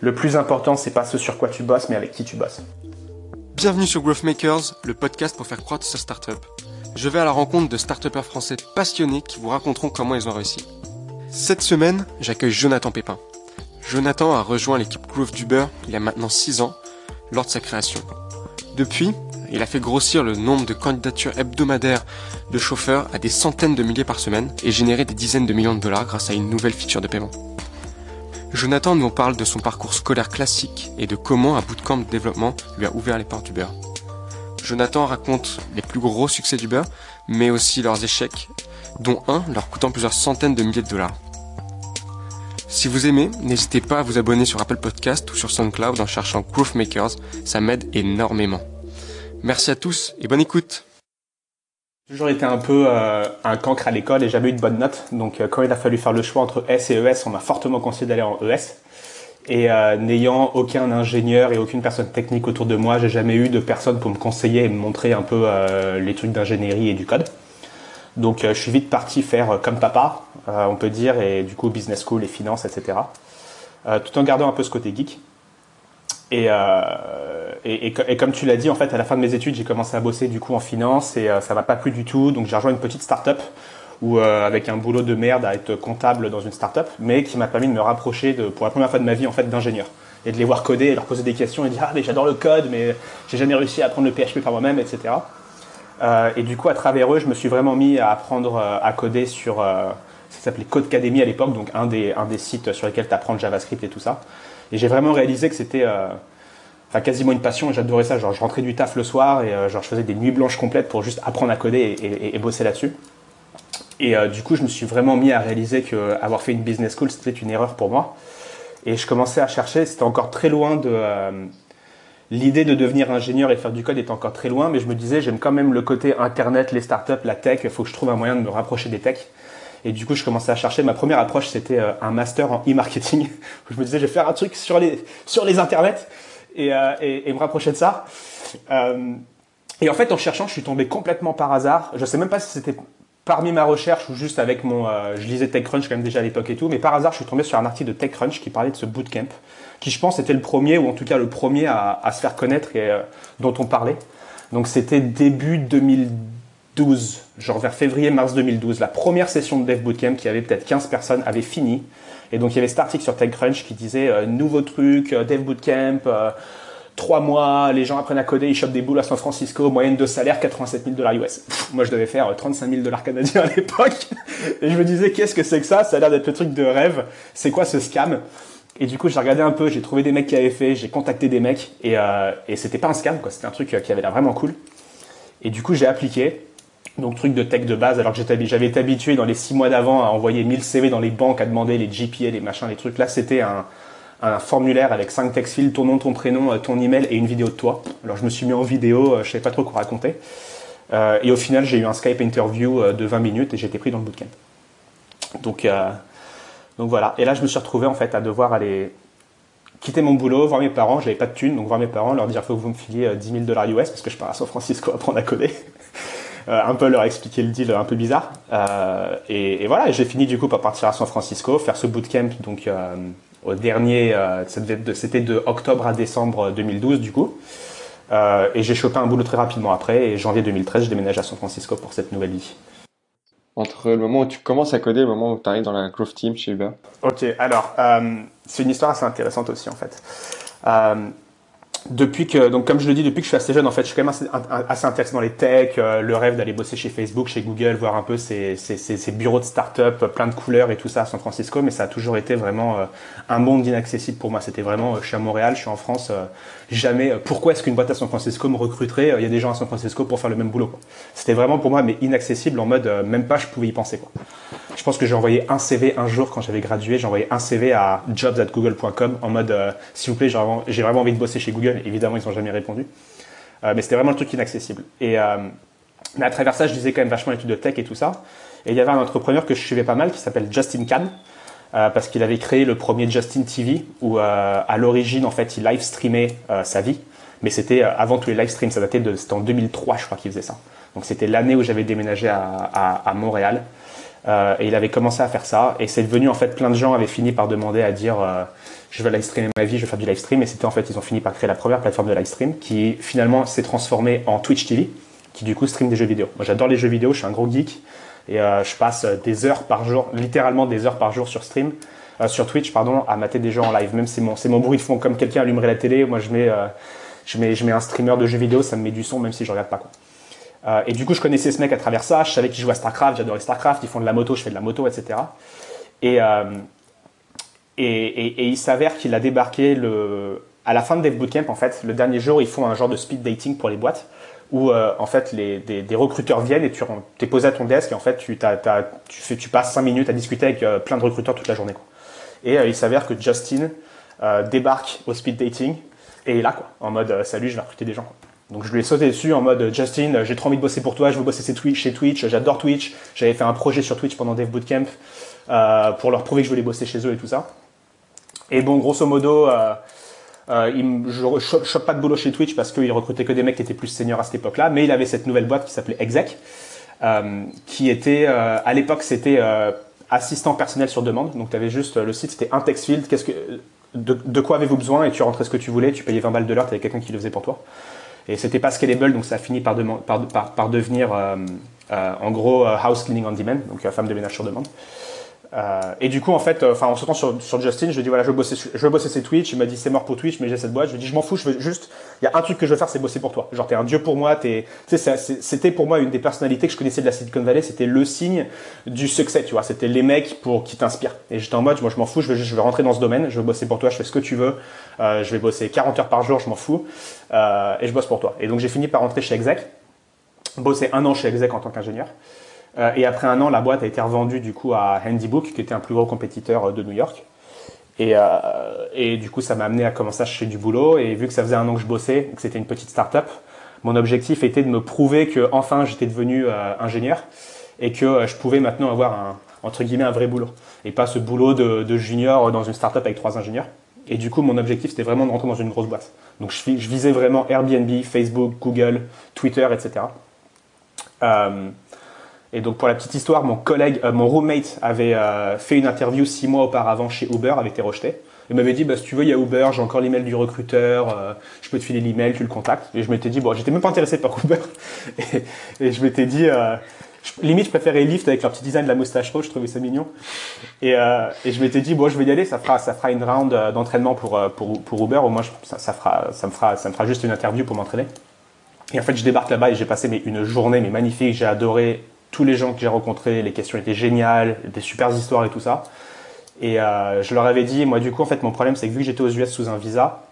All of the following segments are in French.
Le plus important, c'est pas ce sur quoi tu bosses, mais avec qui tu bosses. Bienvenue sur Growth Makers, le podcast pour faire croître sa startup. Je vais à la rencontre de start français passionnés qui vous raconteront comment ils ont réussi. Cette semaine, j'accueille Jonathan Pépin. Jonathan a rejoint l'équipe Growth d'Uber il y a maintenant 6 ans, lors de sa création. Depuis, il a fait grossir le nombre de candidatures hebdomadaires de chauffeurs à des centaines de milliers par semaine et généré des dizaines de millions de dollars grâce à une nouvelle feature de paiement. Jonathan nous parle de son parcours scolaire classique et de comment un bootcamp de développement lui a ouvert les portes du beurre. Jonathan raconte les plus gros succès du beurre, mais aussi leurs échecs, dont un leur coûtant plusieurs centaines de milliers de dollars. Si vous aimez, n'hésitez pas à vous abonner sur Apple Podcast ou sur SoundCloud en cherchant Growth Makers, ça m'aide énormément. Merci à tous et bonne écoute toujours été un peu euh, un cancre à l'école et jamais eu de bonne note. Donc euh, quand il a fallu faire le choix entre S et ES, on m'a fortement conseillé d'aller en ES. Et euh, n'ayant aucun ingénieur et aucune personne technique autour de moi, j'ai jamais eu de personne pour me conseiller et me montrer un peu les trucs d'ingénierie et du code. Donc je suis vite parti faire comme papa, on peut dire, et du coup business school et finance, etc. tout en gardant un peu ce côté geek. Et, et, comme tu l'as dit, en fait, à la fin de mes études, j'ai commencé à bosser du coup en finance et euh, ça m'a pas plu du tout. Donc j'ai rejoint une petite start-up où, euh, avec un boulot de merde à être comptable dans une start-up, mais qui m'a permis de me rapprocher de, pour la première fois de ma vie en fait d'ingénieurs et de les voir coder et leur poser des questions et dire ah mais j'adore le code mais j'ai jamais réussi à apprendre le PHP par moi-même, etc. Euh, et du coup, à travers eux, je me suis vraiment mis à apprendre à coder sur ce qui s'appelait Codecademy à l'époque, donc un des, un des sites sur lesquels tu apprends le JavaScript et tout ça. Et j'ai vraiment réalisé que c'était enfin quasiment une passion j'adorais ça. Genre, je rentrais du taf le soir et euh, genre, je faisais des nuits blanches complètes pour juste apprendre à coder et, bosser là-dessus. Et euh, du coup, je me suis vraiment mis à réaliser que avoir fait une business school, c'était une erreur pour moi. Et je commençais à chercher, c'était encore très loin de. Euh, l'idée de devenir ingénieur et faire du code était encore très loin, mais je me disais, j'aime quand même le côté internet, les startups, la tech, il faut que je trouve un moyen de me rapprocher des techs. Et du coup, je commençais à chercher. Ma première approche, c'était un master en e-marketing. je me disais, je vais faire un truc sur les, sur les internets. Euh, et, me rapprocher de ça. Euh, et en fait, en cherchant, je suis tombé complètement par hasard. Je sais même pas si c'était parmi ma recherche ou juste avec mon. Euh, je lisais TechCrunch quand même déjà à l'époque et tout, mais par hasard, je suis tombé sur un article de TechCrunch qui parlait de ce bootcamp, qui je pense était le premier, ou en tout cas le premier à, se faire connaître et dont on parlait. Donc c'était début 2012, genre vers février-mars 2012. La première session de Dev Bootcamp, qui avait peut-être 15 personnes, avait fini. Et donc il y avait cet article sur TechCrunch qui disait euh, nouveau truc, euh, Dev Bootcamp, euh, trois mois, les gens apprennent à coder, ils chopent des boules à San Francisco, moyenne de salaire 87 000 dollars US. moi je devais faire 35 000 dollars canadiens à l'époque. Et je me disais qu'est-ce que c'est que ça? Ça a l'air d'être le truc de rêve. C'est quoi ce scam? Et du coup, j'ai regardé un peu, j'ai trouvé des mecs qui avaient fait, j'ai contacté des mecs, et, et c'était pas un scam, quoi. C'était un truc qui avait l'air vraiment cool. Et du coup, j'ai appliqué. Donc truc de tech de base, alors que j'avais été habitué dans les six mois d'avant à envoyer 1000 CV dans les banques, à demander les GPA, les machins, les trucs. Là, c'était un, formulaire avec cinq text ton nom, ton prénom, euh, ton email et une vidéo de toi. Alors je me suis mis en vidéo, euh, je savais pas trop quoi raconter. Euh, et au final, j'ai eu un Skype interview de 20 minutes et été pris dans le bootcamp. Donc, voilà. Et là, je me suis retrouvé en fait à devoir aller quitter mon boulot, voir mes parents. J'avais pas de thunes, donc voir mes parents, leur dire faut que vous me filiez 10 000 dollars US parce que je pars à San Francisco apprendre à coder. Euh, un peu leur expliquer le deal un peu bizarre. Euh, et, voilà, j'ai fini du coup par partir à San Francisco, faire ce bootcamp donc euh, au dernier, c'était de octobre à décembre 2012 du coup. et j'ai chopé un boulot très rapidement après. Et janvier 2013, je déménage à San Francisco pour cette nouvelle vie. Entre le moment où tu commences à coder et le moment où tu arrives dans la growth team chez Uber Ok, alors c'est une histoire assez intéressante aussi en fait depuis que, donc comme je le dis, depuis que je suis assez jeune, en fait, je suis quand même assez, intéressé dans les techs, euh, le rêve d'aller bosser chez Facebook, chez Google, voir un peu ces, ces, ces, bureaux de start-up, plein de couleurs et tout ça à San Francisco, mais ça a toujours été vraiment euh, un monde inaccessible pour moi. C'était vraiment, euh, je suis à Montréal, je suis en France, jamais, pourquoi est-ce qu'une boîte à San Francisco me recruterait Il y a des gens à San Francisco pour faire le même boulot. C'était vraiment pour moi, mais inaccessible en mode, même pas je pouvais y penser. Quoi. Je pense que j'ai envoyé un CV un jour quand j'avais gradué, j'ai envoyé un CV à jobs@google.com en mode, s'il vous plaît, j'ai vraiment, envie de bosser chez Google Évidemment, ils n'ont jamais répondu. Euh, mais c'était vraiment le truc inaccessible. Et, euh, mais à travers ça, je disais quand même vachement l'étude de tech et tout ça. Et il y avait un entrepreneur que je suivais pas mal qui s'appelle Justin Kahn. Euh, parce qu'il avait créé le premier Justin TV où à l'origine en fait il live streamait sa vie mais c'était avant tous les live streams ça datait de c'était en 2003 je crois qu'il faisait ça donc c'était l'année où j'avais déménagé à, Montréal et il avait commencé à faire ça et c'est devenu en fait plein de gens avaient fini par demander à dire je vais live streamer ma vie, je vais faire du live stream. Et c'était en fait, ils ont fini par créer la première plateforme de live stream qui finalement s'est transformée en Twitch TV, qui du coup stream des jeux vidéo. Moi j'adore les jeux vidéo, je suis un gros geek et euh, je passe des heures par jour, littéralement des heures par jour sur stream, euh, sur Twitch pardon, à mater des jeux en live. Même c'est mon, c'est mon bruit de fond, comme quelqu'un allumerait la télé, moi je mets, euh, je mets, je mets un streamer de jeux vidéo, ça me met du son même si je regarde pas quoi. Euh, et du coup, je connaissais ce mec à travers ça. Je savais qu'il jouait à StarCraft, j'adorais StarCraft. Ils font de la moto, je fais de la moto, etc. Et, euh, et, et, et, il s'avère qu'il a débarqué le, à la fin de Dev Bootcamp, en fait. Le dernier jour, ils font un genre de speed dating pour les boîtes où euh, en fait les, des, recruteurs viennent et tu es posé à ton desk et en fait tu, t'as, tu, passes 5 minutes à discuter avec plein de recruteurs toute la journée. Et il s'avère que Justin débarque au speed dating et est là quoi, en mode salut je vais recruter des gens. Donc je lui ai sauté dessus en mode Justin, j'ai trop envie de bosser pour toi, je veux bosser chez Twitch, j'adore Twitch, j'avais fait un projet sur Twitch pendant Dev Bootcamp euh, pour leur prouver que je voulais bosser chez eux et tout ça. Et bon, grosso modo, euh, euh, je ne chope pas de boulot chez Twitch parce qu'il recrutait que des mecs qui étaient plus seniors à cette époque-là, mais il avait cette nouvelle boîte qui s'appelait Exec, qui était, à l'époque, c'était assistant personnel sur demande. Donc tu avais juste, le site c'était un text field, de, de quoi avez-vous besoin et tu rentrais ce que tu voulais, tu payais 20 balles de l'heure, tu avais quelqu'un qui le faisait pour toi. Et c'était pas scalable, donc ça a fini par, devenir euh, euh, en gros euh, house cleaning on demand, donc femme de ménage sur demande. Euh, et du coup, en fait, enfin, en sautant sur, Justin, je lui ai dit voilà, je veux bosser, je veux bosser ses Twitch. Il m'a dit c'est mort pour Twitch, mais j'ai cette boîte. Je lui ai dit je m'en fous, je veux juste, il y a un truc que je veux faire, c'est bosser pour toi. Genre t'es un dieu pour moi. T'es, c'était pour moi une des personnalités que je connaissais de la Silicon Valley. C'était le signe du succès, tu vois. C'était les mecs pour qui t'inspirent. Et j'étais en mode moi je m'en fous, je veux juste, je veux rentrer dans ce domaine, je veux bosser pour toi, je fais ce que tu veux. Euh, je vais bosser 40 heures par jour, je m'en fous, euh, et je bosse pour toi. Et donc j'ai fini par rentrer chez Exec, bosser un an chez Exec en tant qu'ingénieur. Euh, et après un an, la boîte a été revendue du coup à Handybook, qui était un plus gros compétiteur de New York. Et, euh, et du coup, ça m'a amené à commencer à chercher du boulot. Et vu que ça faisait un an que je bossais, que c'était une petite start-up, mon objectif était de me prouver que enfin j'étais devenu euh, ingénieur et que euh, je pouvais maintenant avoir un entre guillemets un vrai boulot et pas ce boulot de, junior dans une start-up avec trois ingénieurs. Et du coup, mon objectif c'était vraiment de rentrer dans une grosse boîte. Donc je, visais vraiment Airbnb, Facebook, Google, Twitter, etc. Euh, et donc pour la petite histoire, mon collègue, euh, mon roommate avait euh, fait une interview six mois auparavant chez Uber, avait été rejeté. Il m'avait dit, bah, si tu veux, il y a Uber, j'ai encore l'email du recruteur, euh, je peux te filer l'email, tu le contactes. Et je m'étais dit, bon, j'étais même pas intéressé par Uber. et, et je m'étais dit, limite, je préférais Lyft avec leur petit design de la moustache rouge, je trouvais ça mignon. Et, et je m'étais dit, bon, je vais y aller, ça fera, ça fera une round d'entraînement pour, pour, pour Uber, au moins, ça, ça, fera, ça, me fera, ça me fera juste une interview pour m'entraîner. Et en fait, je débarque là-bas et j'ai passé mais, une journée mais magnifique, j'ai adoré tous les gens que j'ai rencontrés, les questions étaient géniales, des super histoires et tout ça. Et euh, je leur avais dit, moi du coup, en fait, mon problème, c'est que vu que j'étais aux US sous un visa,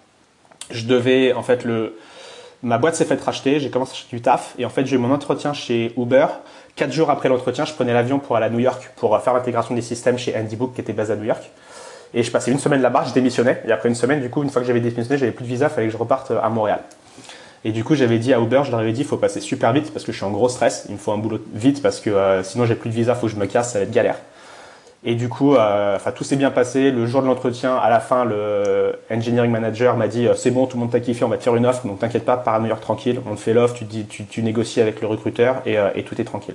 je devais, en fait, le, ma boîte s'est faite racheter, j'ai commencé à chercher du taf, et en fait, j'ai eu mon entretien chez Uber. Quatre jours après l'entretien, je prenais l'avion pour aller à New York pour faire l'intégration des systèmes chez Handybook qui était basé à New York. Et je passais une semaine là-bas, je démissionnais. Et après une semaine, du coup, une fois que j'avais démissionné, j'avais plus de visa, fallait que je reparte à Montréal. Et du coup, j'avais dit à Uber, je leur avais dit, il faut passer super vite parce que je suis en gros stress. Il me faut un boulot vite parce que euh, sinon j'ai plus de visa, faut que je me casse, ça va être galère. Et du coup, euh, tout s'est bien passé. Le jour de l'entretien, à la fin, le engineering manager m'a dit, c'est bon, tout le monde t'a kiffé, on va te faire une offre, donc t'inquiète pas, York tranquille. On te fait l'offre, tu, dis, tu, négocies avec le recruteur et, euh, et, tout est tranquille.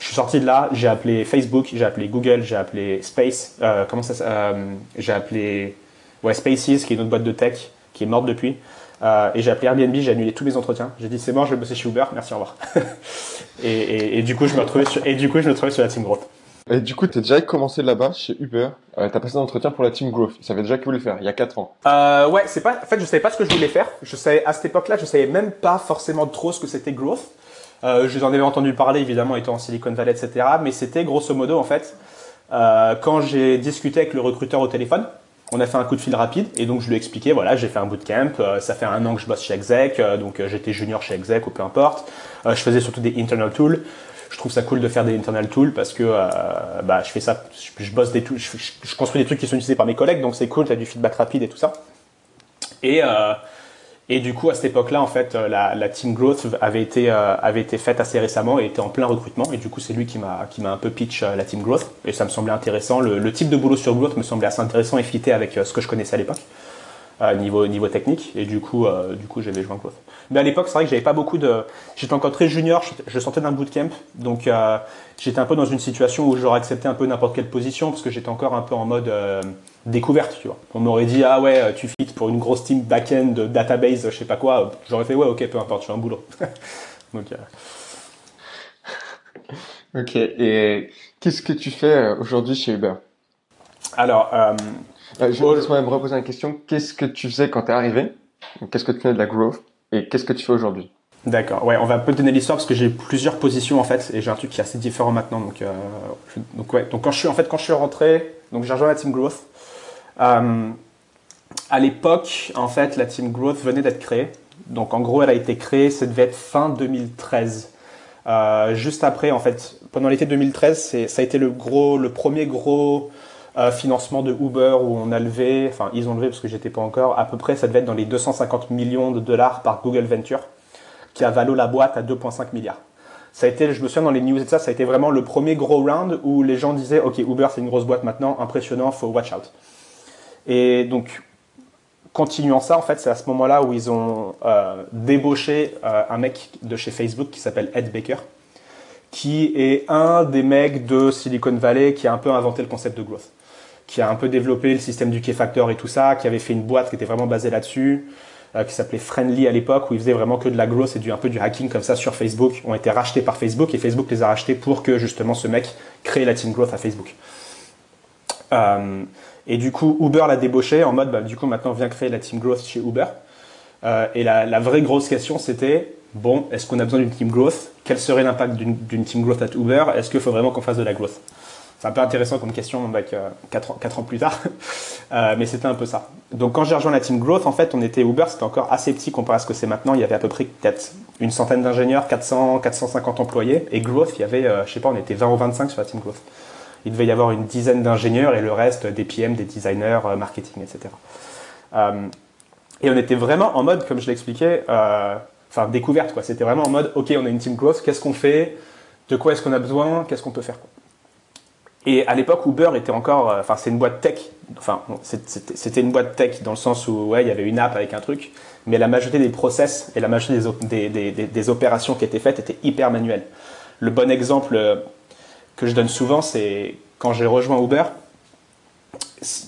Je suis sorti de là, j'ai appelé Facebook, j'ai appelé Google, j'ai appelé Space, comment ça, j'ai appelé ouais Spaces, qui est une autre boîte de tech qui est morte depuis. Euh, et j'ai appelé Airbnb, j'ai annulé tous mes entretiens. J'ai dit c'est bon, je vais bosser chez Uber, merci, au revoir. et, et, et, du coup, je me retrouvais sur, et du coup, je me retrouvais sur la Team Growth. Et du coup, tu as déjà commencé là-bas chez Uber. Euh, tu as passé un entretien pour la Team Growth. Ça savais déjà que tu voulais faire il y a 4 ans. Euh, ouais, c'est pas. En fait, je savais pas ce que je voulais faire. Je savais à cette époque-là, je savais même pas forcément trop ce que c'était Growth. Euh, j'en avais entendu parler évidemment étant en Silicon Valley, etc. Mais c'était grosso modo en fait euh, quand j'ai discuté avec le recruteur au téléphone on a fait un coup de fil rapide et donc je lui ai expliqué voilà j'ai fait un bootcamp euh, ça fait un an que je bosse chez Exec euh, donc euh, j'étais junior chez Exec ou peu importe. Je faisais surtout des internal tools. Je trouve ça cool de faire des internal tools parce que bah je fais ça je, bosse des tools je, je, construis des trucs qui sont utilisés par mes collègues donc c'est cool tu as du feedback rapide et tout ça. Et et du coup, à cette époque-là, en fait, la, la, team growth avait été euh, avait été faite assez récemment et était en plein recrutement. Et du coup, c'est lui qui m'a qui m'a un peu pitch euh, la team growth. Et ça me semblait intéressant. Le, le, type de boulot sur growth me semblait assez intéressant et fité avec euh, ce que je connaissais à l'époque. Niveau, niveau technique. Et du coup, du coup j'avais joué en growth. Mais à l'époque, c'est vrai que j'avais pas beaucoup de. J'étais encore très junior, je sortais d'un bootcamp, donc j'étais un peu dans une situation où j'aurais accepté un peu n'importe quelle position parce que j'étais encore un peu en mode découverte, tu vois. On m'aurait dit ah ouais, tu fit pour une grosse team back-end, database, je sais pas quoi. J'aurais fait ouais, ok, peu importe, je fais un boulot. donc. Ok, et qu'est-ce que tu fais euh, aujourd'hui chez Uber? Alors, euh, euh je vais me reposer la question. Qu'est-ce que tu faisais quand tu es arrivé? Qu'est-ce que tu fais de la growth? Et qu'est-ce que tu fais aujourd'hui? D'accord, ouais, on va un peu donner l'histoire parce que j'ai plusieurs positions en fait et j'ai un truc qui est assez différent maintenant. Donc, euh, donc ouais, donc quand je suis en fait quand je suis rentré, donc j'ai rejoint la team growth. Euh, à l'époque, en fait, la team growth venait d'être créée. Donc en gros, elle a été créée, ça devait être fin 2013. Euh, juste après, en fait, pendant l'été 2013, ça a été le gros, le premier gros euh, financement de Uber où on a levé, enfin ils ont levé parce que j'étais pas encore, à peu près, ça devait être dans les 250 millions de dollars par Google Venture, qui a valu la boîte à 2,5 milliards. Ça a été, je me souviens dans les news et ça, ça a été vraiment le premier gros round où les gens disaient, ok, Uber c'est une grosse boîte maintenant, impressionnant, faut watch out. Et donc continuant ça, en fait, c'est à ce moment-là où ils ont euh, débauché euh, un mec de chez Facebook qui s'appelle Ed Baker, qui est un des mecs de Silicon Valley qui a un peu inventé le concept de growth, qui a un peu développé le système du K-Factor et tout ça, qui avait fait une boîte qui était vraiment basée là-dessus, euh, qui s'appelait Friendly à l'époque, où il faisait vraiment que de la growth et du, un peu du hacking comme ça sur Facebook, ont été rachetés par Facebook et Facebook les a rachetés pour que justement ce mec crée la team growth à Facebook. Et du coup, Uber l'a débauché en mode, bah, du coup, maintenant, viens créer la team growth chez Uber. Euh, et la, la, vraie grosse question, c'était, bon, est-ce qu'on a besoin d'une team growth? Quel serait l'impact d'une team growth à Uber? Est-ce qu'il faut vraiment qu'on fasse de la growth? C'est un peu intéressant comme question, avec euh, 4, ans, 4, ans, plus tard, euh, mais c'était un peu ça. Donc quand j'ai rejoint la team growth, en fait, on était Uber, c'était encore assez petit comparé à ce que c'est maintenant. Il y avait à peu près peut-être une centaine d'ingénieurs, 400, 450 employés, et growth, il y avait, euh, je sais pas, on était 20 ou 25 sur la team growth il devait y avoir une dizaine d'ingénieurs et le reste des PM, des designers, euh, marketing, etc. Euh, et on était vraiment en mode, comme je l'expliquais, euh, enfin découverte. quoi. C'était vraiment en mode, ok, on a une team growth, qu'est-ce qu'on fait? De quoi est-ce qu'on a besoin? Qu'est-ce qu'on peut faire Et à l'époque, Uber était encore, enfin c'est une boîte tech. Enfin, c'était une boîte tech dans le sens où ouais, il y avait une app avec un truc, mais la majorité des process et la majorité des, des, des, des opérations qui étaient faites étaient hyper manuelles. Le bon exemple que je donne souvent, c'est quand j'ai rejoint Uber,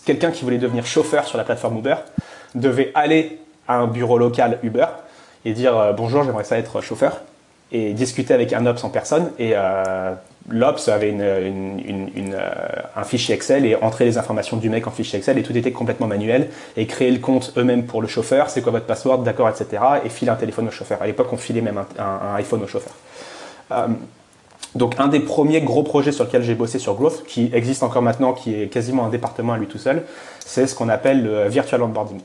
quelqu'un qui voulait devenir chauffeur sur la plateforme Uber devait aller à un bureau local Uber et dire euh, bonjour, j'aimerais ça être chauffeur et discuter avec un ops en personne et euh, l'ops avait euh, un fichier Excel et entrer les informations du mec en fichier Excel et tout était complètement manuel et créer le compte eux-mêmes pour le chauffeur, c'est quoi votre password, d'accord, etc. et filer un téléphone au chauffeur. À l'époque, on filait même un, iPhone au chauffeur. Donc un des premiers gros projets sur lequel j'ai bossé sur Growth, qui existe encore maintenant, qui est quasiment un département à lui tout seul, c'est ce qu'on appelle le virtual onboarding.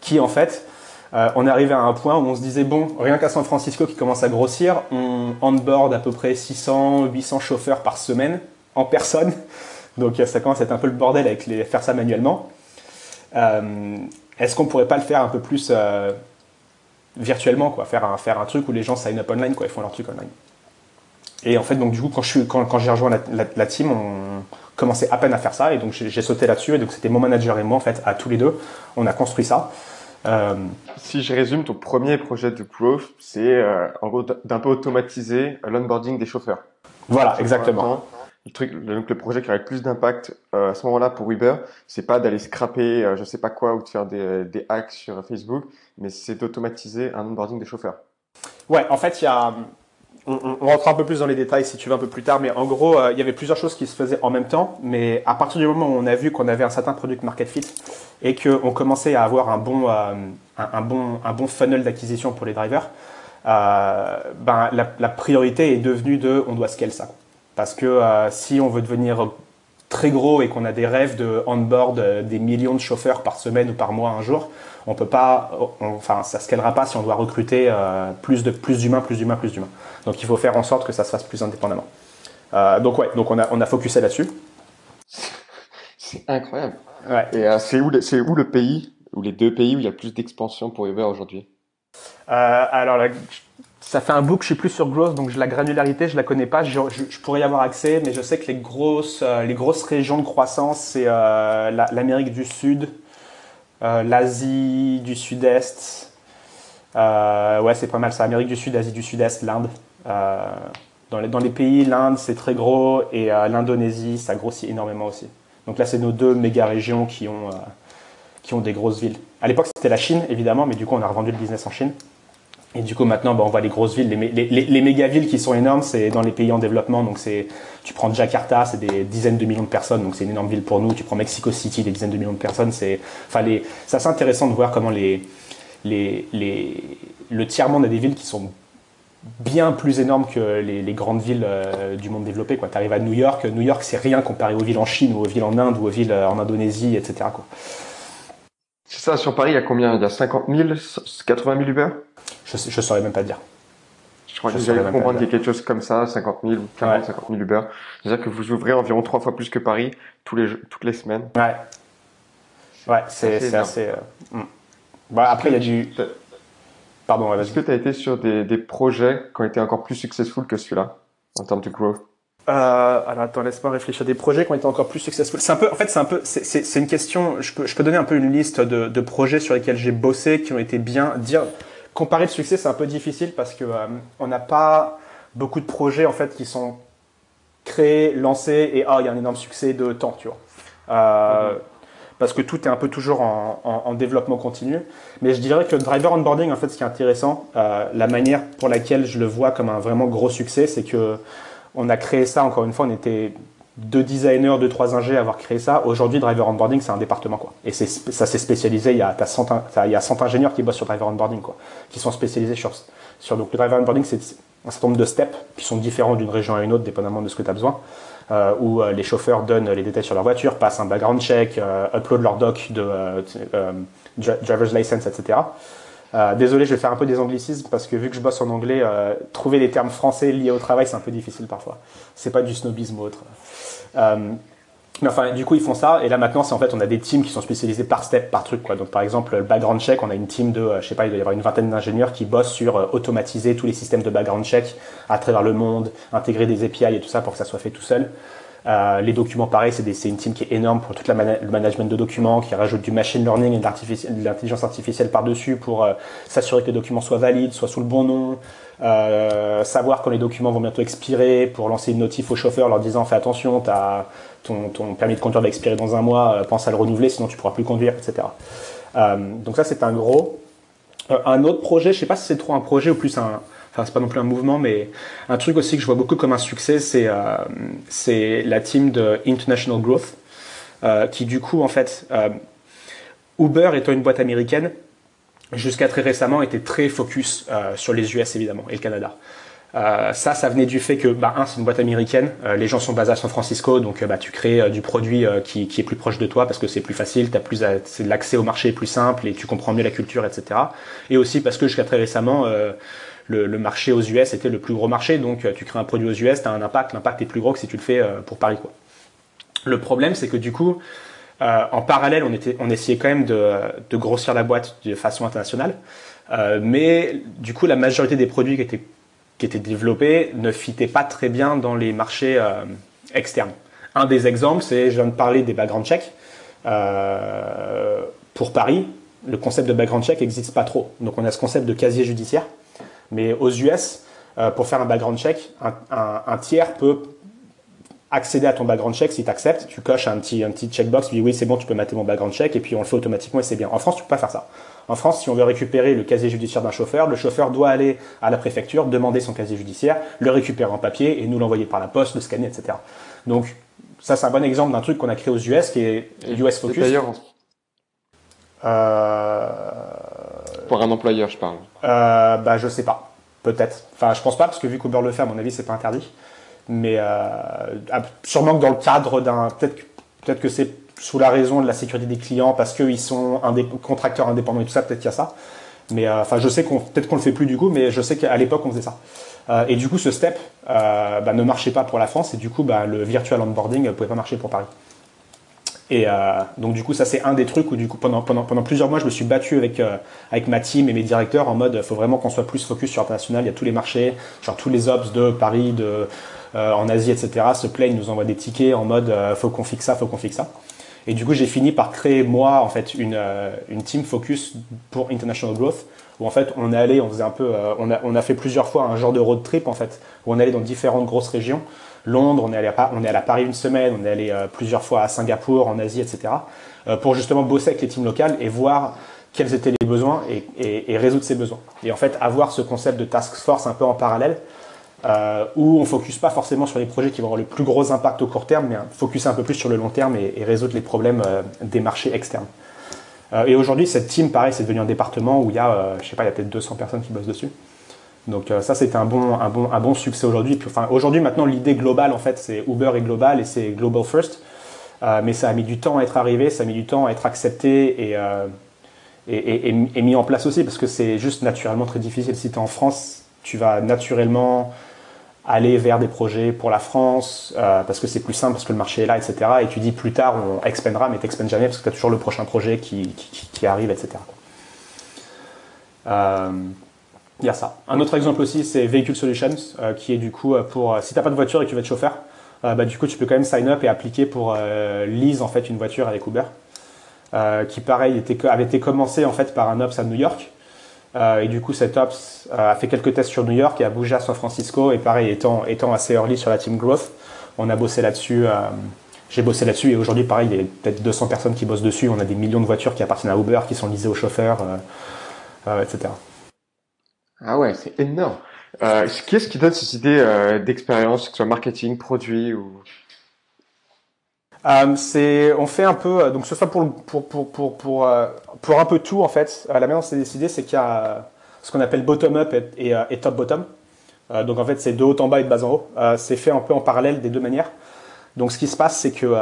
Qui en fait, euh, on arrivé à un point où on se disait, bon, rien qu'à San Francisco qui commence à grossir, on onboard à peu près 600, 800 chauffeurs par semaine en personne. Donc ça commence à être un peu le bordel avec les, faire ça manuellement. Euh, est-ce qu'on pourrait pas le faire un peu plus euh, virtuellement, quoi, faire un, faire un truc où les gens sign up online, quoi, ils font leur truc online. Et en fait, donc du coup, quand j'ai rejoint la, la, team, on commençait à peine à faire ça, et donc j'ai sauté là-dessus, et donc c'était mon manager et moi, en fait, à tous les deux, on a construit ça. Euh... Si je résume, ton premier projet de growth, c'est euh, en gros d'un peu automatiser l'onboarding des chauffeurs. Voilà, exactement. Le truc, donc le projet qui aurait le plus d'impact euh, à ce moment-là pour Uber, c'est pas d'aller scraper, je sais pas quoi, ou de faire des, des hacks sur Facebook, mais c'est d'automatiser un onboarding des chauffeurs. Ouais, en fait, il y a on, rentre un peu plus dans les détails si tu veux un peu plus tard, mais en gros, euh, il y avait plusieurs choses qui se faisaient en même temps. Mais à partir du moment où on a vu qu'on avait un certain product market fit et qu'on commençait à avoir un bon, euh, un, bon, un bon funnel d'acquisition pour les drivers, euh, ben, la, priorité est devenue de on doit scale ça. Parce que si on veut devenir très gros et qu'on a des rêves de onboard des millions de chauffeurs par semaine ou par mois un jour, on peut pas, enfin, ça scalera pas si on doit recruter euh, plus de plus d'humains, plus d'humains, plus d'humains. Donc il faut faire en sorte que ça se fasse plus indépendamment. Euh, donc ouais, donc on a on a focusé là-dessus. C'est incroyable. Ouais. Et euh, c'est où c'est où le pays ou les deux pays où il y a plus d'expansion pour Uber aujourd'hui? Alors ça fait un bout que je suis plus sur growth, donc la granularité, je la connais pas. Je, pourrais y avoir accès, mais je sais que les grosses, les grosses régions de croissance, c'est l'Amérique du Sud, L'Asie du Sud-Est. ouais, c'est pas mal ça. Amérique du Sud, Asie du Sud-Est, l'Inde. Dans les, dans les, pays, l'Inde c'est très gros et l'Indonésie ça grossit énormément aussi. Donc là c'est nos deux méga régions qui ont, qui ont des grosses villes. À l'époque c'était la Chine évidemment, mais du coup on a revendu le business en Chine. Et du coup, maintenant, bah, on voit les grosses villes, les, les, les, méga-villes qui sont énormes, c'est dans les pays en développement. Donc, c'est, tu prends Jakarta, c'est des dizaines de millions de personnes, donc c'est une énorme ville pour nous. Tu prends Mexico City, des dizaines de millions de personnes. C'est, enfin, c'est assez intéressant de voir comment les, les, les, le tiers-monde a des villes qui sont bien plus énormes que les, grandes villes euh, du monde développé. Tu arrives à New York, New York, c'est rien comparé aux villes en Chine aux villes en Inde aux villes euh, en Indonésie, etc. C'est ça, sur Paris, il y a combien? Il y a 50 000, 80 000 Uber? Je ne saurais même pas dire. Je crois que j'allais comprendre qu'il y a quelque chose comme ça, 50 000 ou 40, 50 000 Uber. C'est-à-dire que vous ouvrez environ trois fois plus que Paris tous les, toutes les semaines. Ouais. Ouais, c'est assez. Euh, hmm. bon, après, il y a du. Pardon, Est-ce que tu as été sur des, des projets qui ont été encore plus successful que celui-là en termes de growth? Euh, alors attends, laisse-moi réfléchir. Des projets qui ont été encore plus successful. C'est un peu, en fait, c'est un peu, c'est une question. Je peux, donner un peu une liste de, projets sur lesquels j'ai bossé qui ont été bien. Comparer le succès, c'est un peu difficile parce que euh, on n'a pas beaucoup de projets en fait qui sont créés, lancés et ah, il y a un énorme succès de temps, tu vois. Euh. Parce que tout est un peu toujours en, en, en, développement continu. Mais je dirais que driver onboarding, en fait, ce qui est intéressant, la manière pour laquelle je le vois comme un vraiment gros succès, c'est que on a créé ça, encore une fois, on était deux designers, deux, trois ingés à avoir créé ça. Aujourd'hui, Driver Onboarding, c'est un département. Quoi. Et ça s'est spécialisé, il y, a, 100, il y a 100 ingénieurs qui bossent sur Driver Onboarding, qui sont spécialisés sur, donc, le Driver Onboarding, c'est un certain nombre de steps qui sont différents d'une région à une autre, dépendamment de ce que tu as besoin. Euh, où euh, les chauffeurs donnent les détails sur leur voiture, passent un background check, euh, uploadent leur doc de driver's license, etc. Euh, désolé, je vais faire un peu des anglicismes parce que vu que je bosse en anglais, euh, trouver des termes français liés au travail, c'est un peu difficile parfois. C'est pas du snobisme ou autre. Euh, mais enfin, du coup, ils font ça. Et là, maintenant, c'est en fait, on a des teams qui sont spécialisés par step, par truc. Donc, par exemple, le background check, on a une team de, je sais pas, il doit y avoir une vingtaine d'ingénieurs qui bossent sur automatiser tous les systèmes de background check à travers le monde, intégrer des API et tout ça pour que ça soit fait tout seul. Euh, les documents, pareil, c'est une team qui est énorme pour tout le management de documents, qui rajoute du machine learning et de l'intelligence artificielle par-dessus pour euh, s'assurer que les documents soient valides, soient sous le bon nom, euh, savoir quand les documents vont bientôt expirer, pour lancer une notif au chauffeur leur disant fais attention, ton, permis de conduire va expirer dans un mois, pense à le renouveler, sinon tu pourras plus conduire, etc. donc ça, c'est un gros. un autre projet, je sais pas si c'est trop un projet ou plus un enfin c'est pas non plus un mouvement, mais un truc aussi que je vois beaucoup comme un succès, c'est euh, c'est la team de International Growth, euh, qui du coup en fait euh, Uber étant une boîte américaine, jusqu'à très récemment était très focus sur les US évidemment et le Canada. Euh, ça, ça venait du fait que, bah, un, c'est une boîte américaine. Euh, les gens sont basés à San Francisco, donc bah, tu crées du produit qui, qui, est plus proche de toi parce que c'est plus facile, t'as plus, l'accès au marché est plus simple et tu comprends mieux la culture, etc. Et aussi parce que jusqu'à très récemment, le, marché aux US était le plus gros marché, donc euh, tu crées un produit aux US, tu as un impact, l'impact est plus gros que si tu le fais euh, pour Paris. Le problème, c'est que du coup, euh, en parallèle, on, essayait quand même de, grossir la boîte de façon internationale, mais du coup, la majorité des produits qui étaient, développés ne fitaient pas très bien dans les marchés externes. Un des exemples, c'est, je viens de parler des background checks. Pour Paris, le concept de background check n'existe pas trop. Donc on a ce concept de casier judiciaire. Mais aux US, euh, pour faire un background check, un, un, un, tiers peut accéder à ton background check si tu acceptes. Tu coches un petit, un petit checkbox, tu dis oui, c'est bon, tu peux mater mon background check, et puis on le fait automatiquement et c'est bien. En France, tu peux pas faire ça. En France, si on veut récupérer le casier judiciaire d'un chauffeur, le chauffeur doit aller à la préfecture, demander son casier judiciaire, le récupérer en papier et nous l'envoyer par la poste, le scanner, etc. Donc, ça, c'est un bon exemple d'un truc qu'on a créé aux US qui est US Focus. D'ailleurs, euh... Pour un employeur, je parle. Euh, bah, je sais pas. Peut-être. Enfin, je pense pas, parce que vu qu'Uber le fait, à mon avis, c'est pas interdit. Mais euh, ah, sûrement que dans le cadre d'un. Peut-être peut que c'est sous la raison de la sécurité des clients, parce qu'ils sont des contracteurs indépendants et tout ça, peut-être qu'il y a ça. Mais euh, enfin, je sais qu'on peut-être qu'on le fait plus du coup, mais je sais qu'à l'époque on faisait ça. Euh, et du coup, ce step bah, ne marchait pas pour la France, et du coup, bah, le virtual onboarding ne pouvait pas marcher pour Paris. Et euh, donc du coup, ça c'est un des trucs où du coup pendant pendant pendant plusieurs mois, je me suis battu avec euh, avec ma team et mes directeurs en mode, faut vraiment qu'on soit plus focus sur l'international. Il y a tous les marchés, genre tous les ops de Paris, de euh, en Asie, etc. Se plaignent, nous envoient des tickets en mode, faut qu'on fixe ça, faut qu'on fixe ça. Et du coup, j'ai fini par créer moi en fait une, une team focus pour international growth où en fait on allé, on faisait un peu, on, a, on a fait plusieurs fois un genre de road trip en fait où on allé dans différentes grosses régions. Londres, on est allé à, Paris une semaine, on est allé plusieurs fois à Singapour, en Asie, etc. pour justement bosser avec les teams locales et voir quels étaient les besoins et, résoudre ces besoins. Et en fait, avoir ce concept de task force un peu en parallèle, euh, où on ne focus pas forcément sur les projets qui vont avoir le plus gros impact au court terme, mais focus un peu plus sur le long terme et, résoudre les problèmes euh, des marchés externes. Euh, et aujourd'hui, cette team, pareil, c'est devenu un département où il y a, je sais pas, il y a peut-être 200 personnes qui bossent dessus. Donc ça, c'était un bon, un, bon, un bon succès aujourd'hui. Enfin, aujourd'hui, maintenant, l'idée globale, en fait, c'est Uber est global et c'est global first. mais ça a mis du temps à être arrivé, ça a mis du temps à être accepté et et, mis en place aussi parce que c'est juste naturellement très difficile. Si tu es en France, tu vas naturellement aller vers des projets pour la France euh, parce que c'est plus simple, parce que le marché est là, etc. Et tu dis plus tard on expandera, mais tu jamais parce que tu as toujours le prochain projet qui, qui, arrive, etc. Il euh, y a ça. Un autre exemple aussi, c'est Vehicle Solutions, euh, qui est du coup pour si tu n'as pas de voiture et que tu veux être chauffeur, bah, du coup tu peux quand même sign up et appliquer pour lease en fait une voiture avec Uber. Euh, qui pareil était, avait été commencé en fait par un ops à New York. Euh, et du coup, cet ops euh, a fait quelques tests sur New York et a bougé à San Francisco. Et pareil, étant, étant assez early sur la team growth, on a bossé là-dessus. j'ai bossé là-dessus et aujourd'hui, pareil, il y a peut-être 200 personnes qui bossent dessus. On a des millions de voitures qui appartiennent à Uber, qui sont lisées aux chauffeurs, etc. Ah ouais, c'est énorme. qui est-ce qui donne ces idées d'expérience, que ce soit marketing, produit ou? Euh, c'est, on fait un peu, euh, donc ce soit pour, pour, pour, pour, pour, euh, pour un peu tout en fait. la manière dont c'est décidé, c'est qu'il y a ce qu'on appelle bottom-up et, et, top-bottom. donc en fait, c'est de haut en bas et de bas en haut. c'est fait un peu en parallèle des deux manières. Donc ce qui se passe, c'est que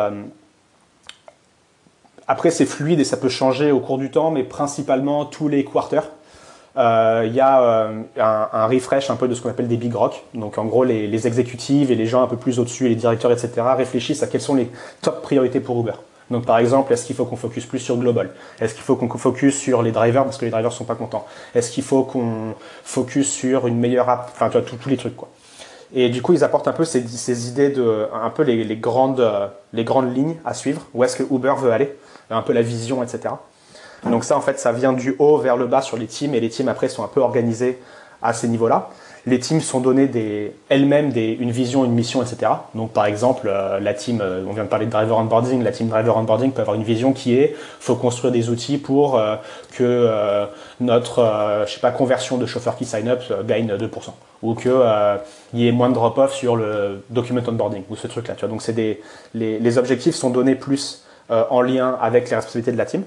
après c'est fluide et ça peut changer au cours du temps, mais principalement tous les quarters. Euh, il y a euh, un, refresh un peu de ce qu'on appelle des big rock. Donc en gros, les, les exécutives et les gens un peu plus au-dessus, les directeurs, etc., réfléchissent à quelles sont les top priorités pour Uber. Donc par exemple, est-ce qu'il faut qu'on focus plus sur global? Est-ce qu'il faut qu'on focus sur les drivers parce que les drivers sont pas contents? Est-ce qu'il faut qu'on focus sur une meilleure app? Enfin, tu vois, tous les trucs quoi. Et du coup, ils apportent un peu ces, idées de, un peu les, grandes, les grandes lignes à suivre. Où est-ce que Uber veut aller? Un peu la vision, etc. Donc ça, en fait, ça vient du haut vers le bas sur les teams et les teams après sont un peu organisés à ces niveaux-là. Les teams sont donnés des, elles-mêmes une vision, une mission, etc. Donc par exemple, euh, la team, euh, on vient de parler de driver onboarding, la team driver onboarding peut avoir une vision qui est, faut construire des outils pour euh, que notre, je sais pas, conversion de chauffeurs qui sign up gagne 2%, ou que il y ait moins de drop-off sur le document onboarding ou ce truc-là. Donc c'est des, les objectifs sont donnés plus en lien avec les responsabilités de la team.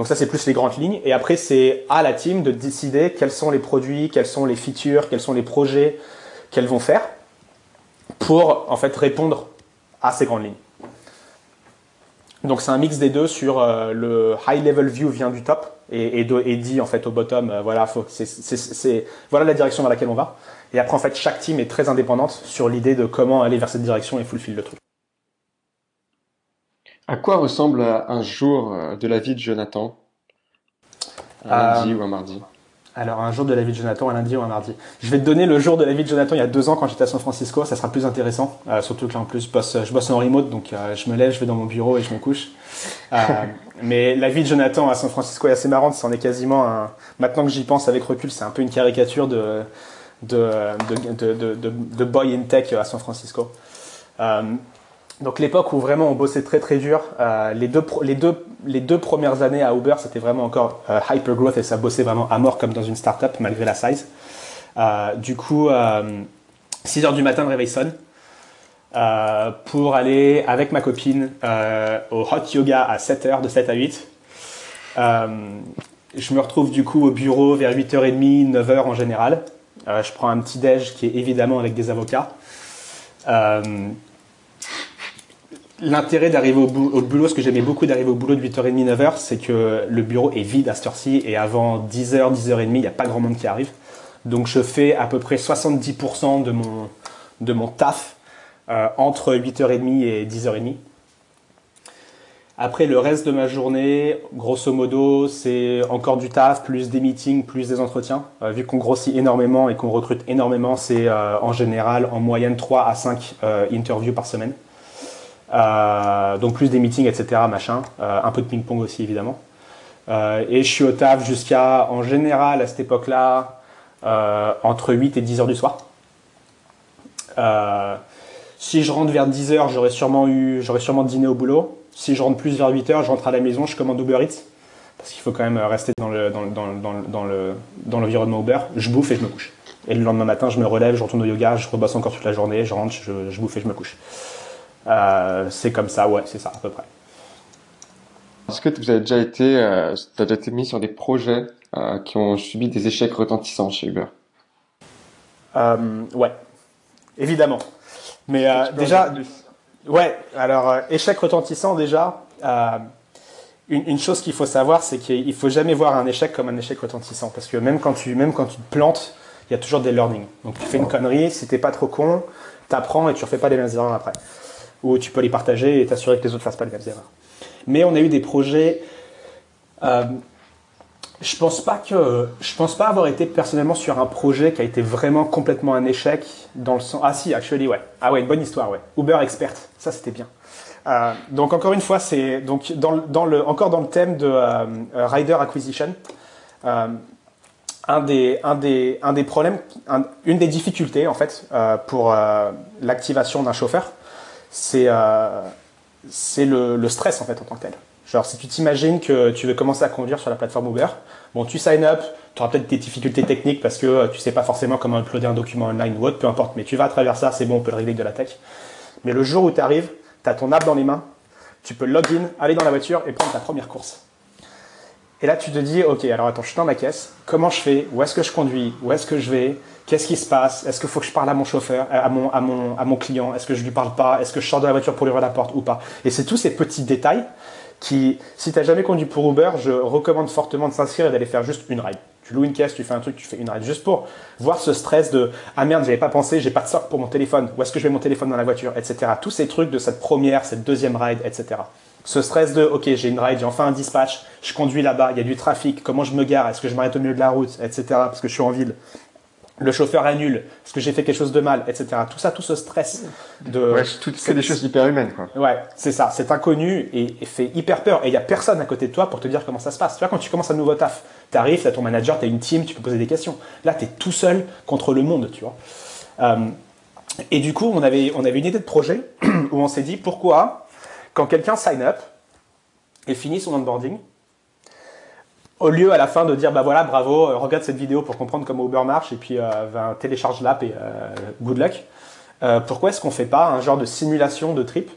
Donc ça, c'est plus les grandes lignes. Et après, c'est à la team de décider quels sont les produits, quels sont les features, quels sont les projets qu'elles vont faire pour en fait répondre à ces grandes lignes. Donc c'est un mix des deux sur euh, le high level view vient du top et, dit en fait au bottom euh, voilà voilà la direction vers laquelle on va et après en fait chaque team est très indépendante sur l'idée de comment aller vers cette direction et fulfill le truc. À quoi ressemble un jour euh, de la vie de Jonathan? Un lundi euh, ou un mardi? alors, un jour de la vie de Jonathan, un lundi ou un mardi. Je vais te donner le jour de la vie de Jonathan il y a deux ans quand j'étais à San Francisco, ça sera plus intéressant. Euh, surtout que là, en plus, je bosse, je bosse en remote, donc je me lève, je vais dans mon bureau et je me couche. mais la vie de Jonathan à San Francisco est assez marrante, c'en est quasiment un... Maintenant que j'y pense avec recul, c'est un peu une caricature de, de, de, de, de boy in tech à San Francisco. Donc l'époque où vraiment on bossait très très dur, euh, les, deux, les, deux, les deux premières années à Uber, c'était vraiment encore euh, hyper growth et ça bossait vraiment à mort comme dans une startup malgré la size. Euh, du coup, 6 heures du matin, le réveil sonne pour aller avec ma copine au hot yoga à 7 heures, de 7 à 8. je me retrouve du coup au bureau vers 8h30, 9h en général. je prends un petit déj qui est évidemment avec des avocats l'intérêt d'arriver au, boulot, ce que j'aimais beaucoup d'arriver au boulot de 8h30, 9h, c'est que le bureau est vide à cette heure-ci et avant 10h, 10h30, il n'y a pas grand monde qui arrive. Donc je fais à peu près 70% de mon, de mon taf euh, entre 8h30 et 10h30. Après, le reste de ma journée, grosso modo, c'est encore du taf, plus des meetings, plus des entretiens. Euh, vu qu'on grossit énormément et qu'on recrute énormément, c'est euh, en général en moyenne 3 à 5 interviews par semaine. Donc plus des meetings, etc. Machin. un peu de ping-pong aussi, évidemment. et je suis au taf jusqu'à, en général, à cette époque-là, entre 8 et 10 heures du soir. si je rentre vers 10 heures, j'aurais sûrement, sûrement dîné au boulot. Si je rentre plus vers 8 heures, je rentre à la maison, je commande Uber Eats parce qu'il faut quand même rester dans, le, dans, dans l'environnement Uber. Je bouffe et je me couche. Et le lendemain matin, je me relève, je retourne au yoga, je rebosse encore toute la journée, je rentre, je, je bouffe et je me couche. Euh, c'est comme ça, ouais, c'est ça à peu près. Est-ce que vous avez déjà été, euh, as déjà été mis sur des projets euh, qui ont subi des échecs retentissants chez Uber? Euh, Ouais, évidemment. Mais euh, déjà, ouais, alors échec retentissant déjà une, chose qu'il faut savoir, c'est qu'il faut jamais voir un échec comme un échec retentissant. Parce que même quand tu, même quand tu te plantes, il y a toujours des learnings. Donc tu fais une connerie, si t'es pas trop con, t'apprends et tu refais pas les mêmes erreurs après. Ou tu peux les partager et t'assurer que les autres fassent pas les mêmes erreurs. Mais on a eu des projets. Euh, je pense pas que je pense pas avoir été personnellement sur un projet qui a été vraiment complètement un échec dans le sens. Ah si, actually ouais. Ah ouais, une bonne histoire ouais. Uber Expert, ça c'était bien. Euh, donc encore une fois, c'est donc dans, dans, le encore dans le thème de euh, rider acquisition. Un des, un, des, un des problèmes, une des difficultés en fait pour l'activation d'un chauffeur, c'est c'est le, stress en fait en tant que tel. Genre si tu t'imagines que tu veux commencer à conduire sur la plateforme Uber, bon tu sign up, tu auras peut-être des difficultés techniques parce que tu sais pas forcément comment uploader un document online ou autre, peu importe, mais tu vas à travers ça, c'est bon, on peut le régler de la tech. Mais le jour où tu arrives, tu as ton app dans les mains, tu peux login, aller dans la voiture et prendre ta première course. Et là, tu te dis, ok, alors attends, je suis dans ma caisse, comment je fais Où est-ce que je conduis Où est-ce que je vais Qu'est-ce qui se passe? Est-ce qu'il faut que je parle à mon chauffeur, à mon, à mon, à mon client? Est-ce que je lui parle pas? Est-ce que je sors de la voiture pour lui ouvrir la porte ou pas? Et c'est tous ces petits détails qui, si tu n'as jamais conduit pour Uber, je recommande fortement de s'inscrire et d'aller faire juste une ride. Tu loues une caisse, tu fais un truc, tu fais une ride juste pour voir ce stress de ah merde, j'avais pas pensé, j'ai pas de socle pour mon téléphone, où est-ce que je mets mon téléphone dans la voiture, etc. Tous ces trucs de cette première, cette deuxième ride, etc. Ce stress de ok, j'ai une ride, j'ai enfin un dispatch, je conduis là-bas, il y a du trafic, comment je me gare, est-ce que je m'arrête au milieu de la route, etc. Parce que je suis en ville le chauffeur annule, est-ce que j'ai fait quelque chose de mal, etc. Tout ça, tout ce stress de. Ouais, c'est des choses hyper humaines, quoi. Ouais, c'est ça. C'est inconnu et, fait hyper peur. Et il y a personne à côté de toi pour te dire comment ça se passe. Tu vois, quand tu commences un nouveau taf, tu arrives, tu as ton manager, tu as une team, tu peux poser des questions. Là, tu es tout seul contre le monde, tu vois. Euh, et du coup, on avait, on avait une idée de projet où on s'est dit pourquoi, quand quelqu'un sign up et finit son onboarding, au lieu à la fin de dire bah voilà bravo euh, regarde cette vidéo pour comprendre comment Uber marche et puis euh, télécharge l'app et euh, good luck. Pourquoi est-ce qu'on fait pas un genre de simulation de trip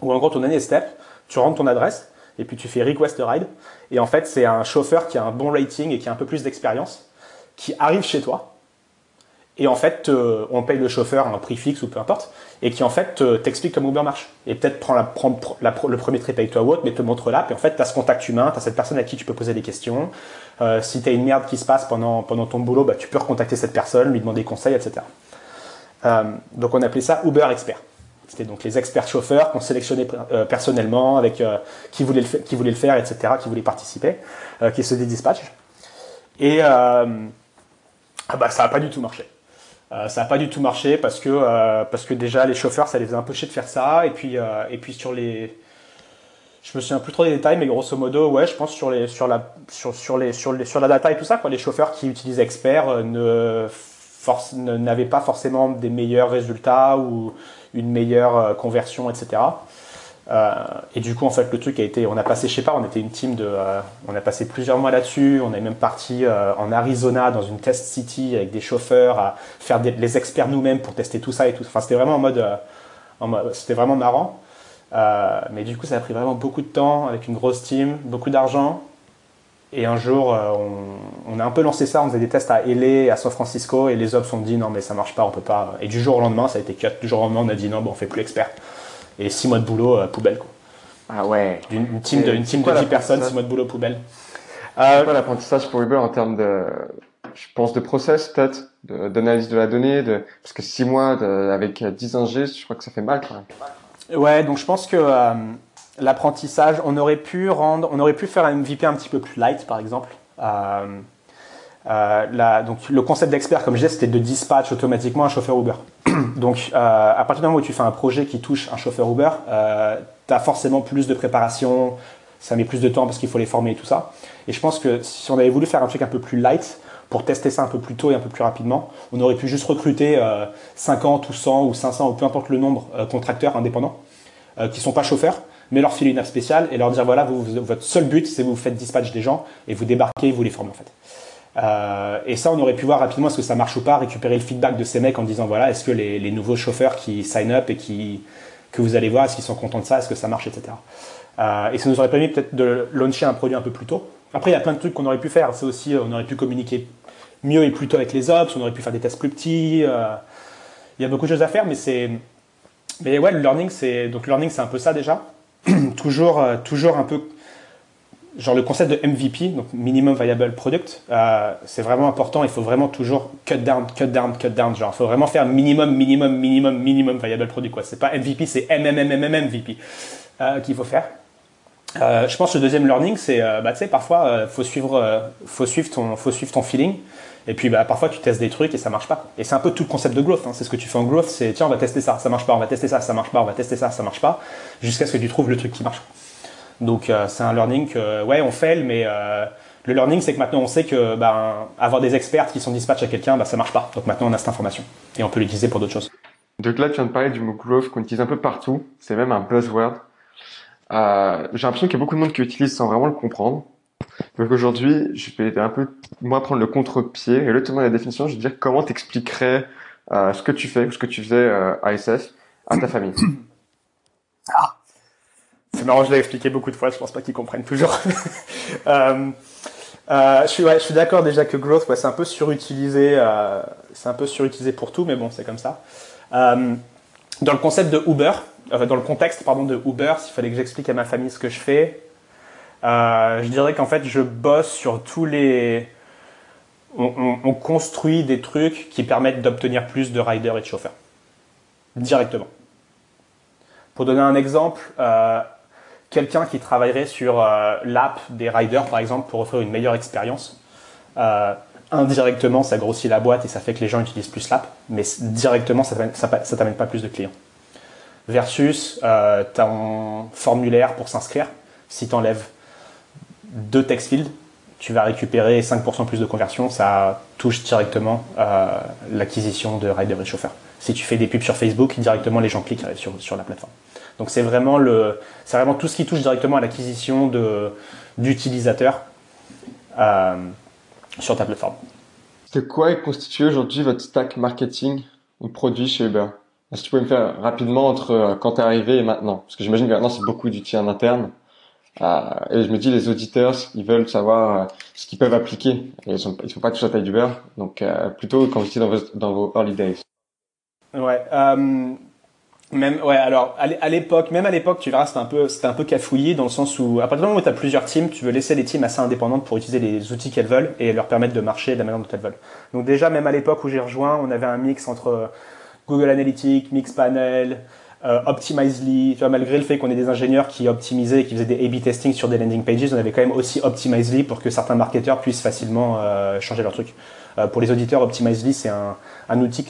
où en gros ton dernier step tu rentres ton adresse et puis tu fais request ride. Et en fait c'est un chauffeur qui a un bon rating et qui a un peu plus d'expérience qui arrive chez toi et en fait, on paye le chauffeur un prix fixe ou peu importe, et qui en fait t'explique comment Uber marche. Et peut-être prend, la, prend le premier trip avec toi ou autre, mais te montre l'app, et en fait, tu as ce contact humain, tu as cette personne à qui tu peux poser des questions. Euh, si tu as une merde qui se passe pendant, pendant ton boulot, bah, tu peux recontacter cette personne, lui demander conseil, etc. Euh, donc on appelait ça Uber Expert. C'était donc les experts chauffeurs qu'on sélectionnait euh, personnellement, avec qui, voulaient le qui voulaient le faire, etc., qui voulaient participer, qui se dédispatchent. Et ah bah, ça n'a pas du tout marché. Euh, ça n'a pas du tout marché parce que, euh, parce que déjà les chauffeurs ça les faisait un peu de faire ça. Et puis, euh, et puis sur les je me souviens plus trop des détails mais grosso modo ouais je pense sur les sur la sur, sur les sur les sur la data et tout ça quoi les chauffeurs qui utilisent expert ne n'avaient pas forcément des meilleurs résultats ou une meilleure conversion etc et du coup, en fait, le truc a été, on a passé, je sais pas, on était une team de, euh, on a passé plusieurs mois là-dessus. On est même parti euh, en Arizona dans une test city avec des chauffeurs à faire les experts nous-mêmes pour tester tout ça et tout. Enfin, c'était vraiment en mode, c'était vraiment marrant. mais du coup, ça a pris vraiment beaucoup de temps avec une grosse team, beaucoup d'argent. Et un jour, on, a un peu lancé ça. On faisait des tests à LA, à San Francisco, et les ops ont dit non, mais ça marche pas, on peut pas. Et du jour au lendemain, ça a été cut. Du jour au lendemain, on a dit non, bon, on fait plus expert et 6 mois de boulot euh, poubelle. Quoi. Ah ouais. Une, team de, une team de 10 personnes, 6 mois de boulot poubelle. Euh, quoi l'apprentissage pour Uber en termes de, je pense, de process peut-être, d'analyse de, la donnée, de, parce que 6 mois avec 10 ingés, je crois que ça fait mal quand même. Ouais, donc je pense que euh, l'apprentissage, on aurait pu rendre, on aurait pu faire un MVP un petit peu plus light par exemple. Euh, la, donc le concept d'expert, comme je disais, c'était de dispatch automatiquement un chauffeur Uber. donc à partir du moment où tu fais un projet qui touche un chauffeur Uber, tu as forcément plus de préparation, ça met plus de temps parce qu'il faut les former et tout ça. Et je pense que si on avait voulu faire un truc un peu plus light, pour tester ça un peu plus tôt et un peu plus rapidement, on aurait pu juste recruter 50 ou 100 ou 500 ou peu importe le nombre euh, contracteurs indépendants euh, qui sont pas chauffeurs, mais leur filer une app spéciale et leur dire voilà, vous, votre seul but c'est vous faites dispatch des gens et vous débarquez, vous les formez en fait. Euh, et ça, on aurait pu voir rapidement est-ce que ça marche ou pas, récupérer le feedback de ces mecs en disant voilà, est-ce que les, nouveaux chauffeurs qui sign up et qui, que vous allez voir, est-ce qu'ils sont contents de ça, est-ce que ça marche, etc. Euh, et ça nous aurait permis peut-être de launcher un produit un peu plus tôt. Après, il y a plein de trucs qu'on aurait pu faire. C'est aussi, on aurait pu communiquer mieux et plus tôt avec les ops, on aurait pu faire des tests plus petits. Euh, il y a beaucoup de choses à faire, mais c'est. Mais ouais, le learning, c'est. Donc, le learning, c'est un peu ça déjà. toujours, euh, toujours un peu. Genre le concept de MVP, donc Minimum Viable Product, c'est vraiment important. Il faut vraiment toujours cut down, cut down, cut down. Genre, il faut vraiment faire minimum, minimum, minimum, minimum Viable Product. Quoi. C'est pas MVP, c'est MMMMMVP qu'il faut faire. Euh, je pense que le deuxième learning, c'est, euh, bah, tu sais, parfois, euh, faut suivre, euh, faut suivre ton, faut suivre ton feeling. Et puis, bah, parfois, tu testes des trucs et ça marche pas. Et c'est un peu tout le concept de growth. Hein. C'est ce que tu fais en growth, c'est tiens, on va tester ça, ça marche pas, on va tester ça, ça marche pas, on va tester ça, ça marche pas, jusqu'à ce que tu trouves le truc qui marche. Donc, c'est un learning que, ouais, on fail, mais le learning, c'est que maintenant, on sait que, bah, avoir des experts qui sont dispatch à quelqu'un, bah, ça marche pas. Donc maintenant, on a cette information et on peut l'utiliser pour d'autres choses. Donc là, tu viens de parler du mot growth qu'on utilise un peu partout. C'est même un buzzword. Euh, j'ai l'impression qu'il y a beaucoup de monde qui utilise sans vraiment le comprendre. Donc aujourd'hui, je vais un peu moi prendre le contre-pied et le tenir la définition. Je vais dire comment t'expliquerais euh, ce que tu fais ou ce que tu faisais euh, à SF à ta famille. Ah, c'est marrant, je l'ai expliqué beaucoup de fois. Je pense pas qu'ils comprennent toujours. euh, euh, je suis, ouais, suis d'accord déjà que growth, ouais, c'est un peu surutilisé. Euh, c'est un peu surutilisé pour tout, mais bon, c'est comme ça. Euh, dans le concept de Uber, euh, dans le contexte pardon, de Uber, s'il fallait que j'explique à ma famille ce que je fais, je dirais qu'en fait, je bosse sur tous les. On, on, construit des trucs qui permettent d'obtenir plus de riders et de chauffeurs. Directement. Pour donner un exemple, euh, quelqu'un qui travaillerait sur euh, l'app des riders, par exemple, pour offrir une meilleure expérience, euh, indirectement, ça grossit la boîte et ça fait que les gens utilisent plus l'app, mais directement, ça ne t'amène pas plus de clients versus euh, ton formulaire pour s'inscrire. Si tu enlèves deux text fields, tu vas récupérer 5% plus de conversion. Ça touche directement euh, l'acquisition de rider et chauffeur. Si tu fais des pubs sur Facebook, directement les gens cliquent sur, sur la plateforme. Donc c'est vraiment, le, vraiment tout ce qui touche directement à l'acquisition d'utilisateurs euh, sur ta plateforme. De quoi est constitué aujourd'hui votre stack marketing ou produit chez Uber? Est-ce que tu peux me faire rapidement entre euh, quand tu es arrivé et maintenant? Parce que j'imagine que maintenant, c'est beaucoup d'outils en interne. Euh, et je me dis, les auditeurs, ils veulent savoir euh, ce qu'ils peuvent appliquer. Et ils sont, ils sont pas tous à taille du beurre. Donc, euh, plutôt quand vous étiez dans vos, dans vos early days. Ouais. Euh, même, ouais, alors, à l'époque, même à l'époque, tu verras, c'était un peu, c'était un peu cafouillé dans le sens où, à partir du moment où tu as plusieurs teams, tu veux laisser les teams assez indépendantes pour utiliser les outils qu'elles veulent et leur permettre de marcher de la manière dont elles veulent. Donc déjà, même à l'époque où j'ai rejoint, on avait un mix entre Google Analytics, Mixpanel, euh, Optimizely. Tu vois, malgré le fait qu'on ait des ingénieurs qui optimisaient et qui faisaient des A-B testing sur des landing pages, on avait quand même aussi Optimizely pour que certains marketeurs puissent facilement euh, changer leur truc. Euh, pour les auditeurs, Optimizely, c'est un, un, outil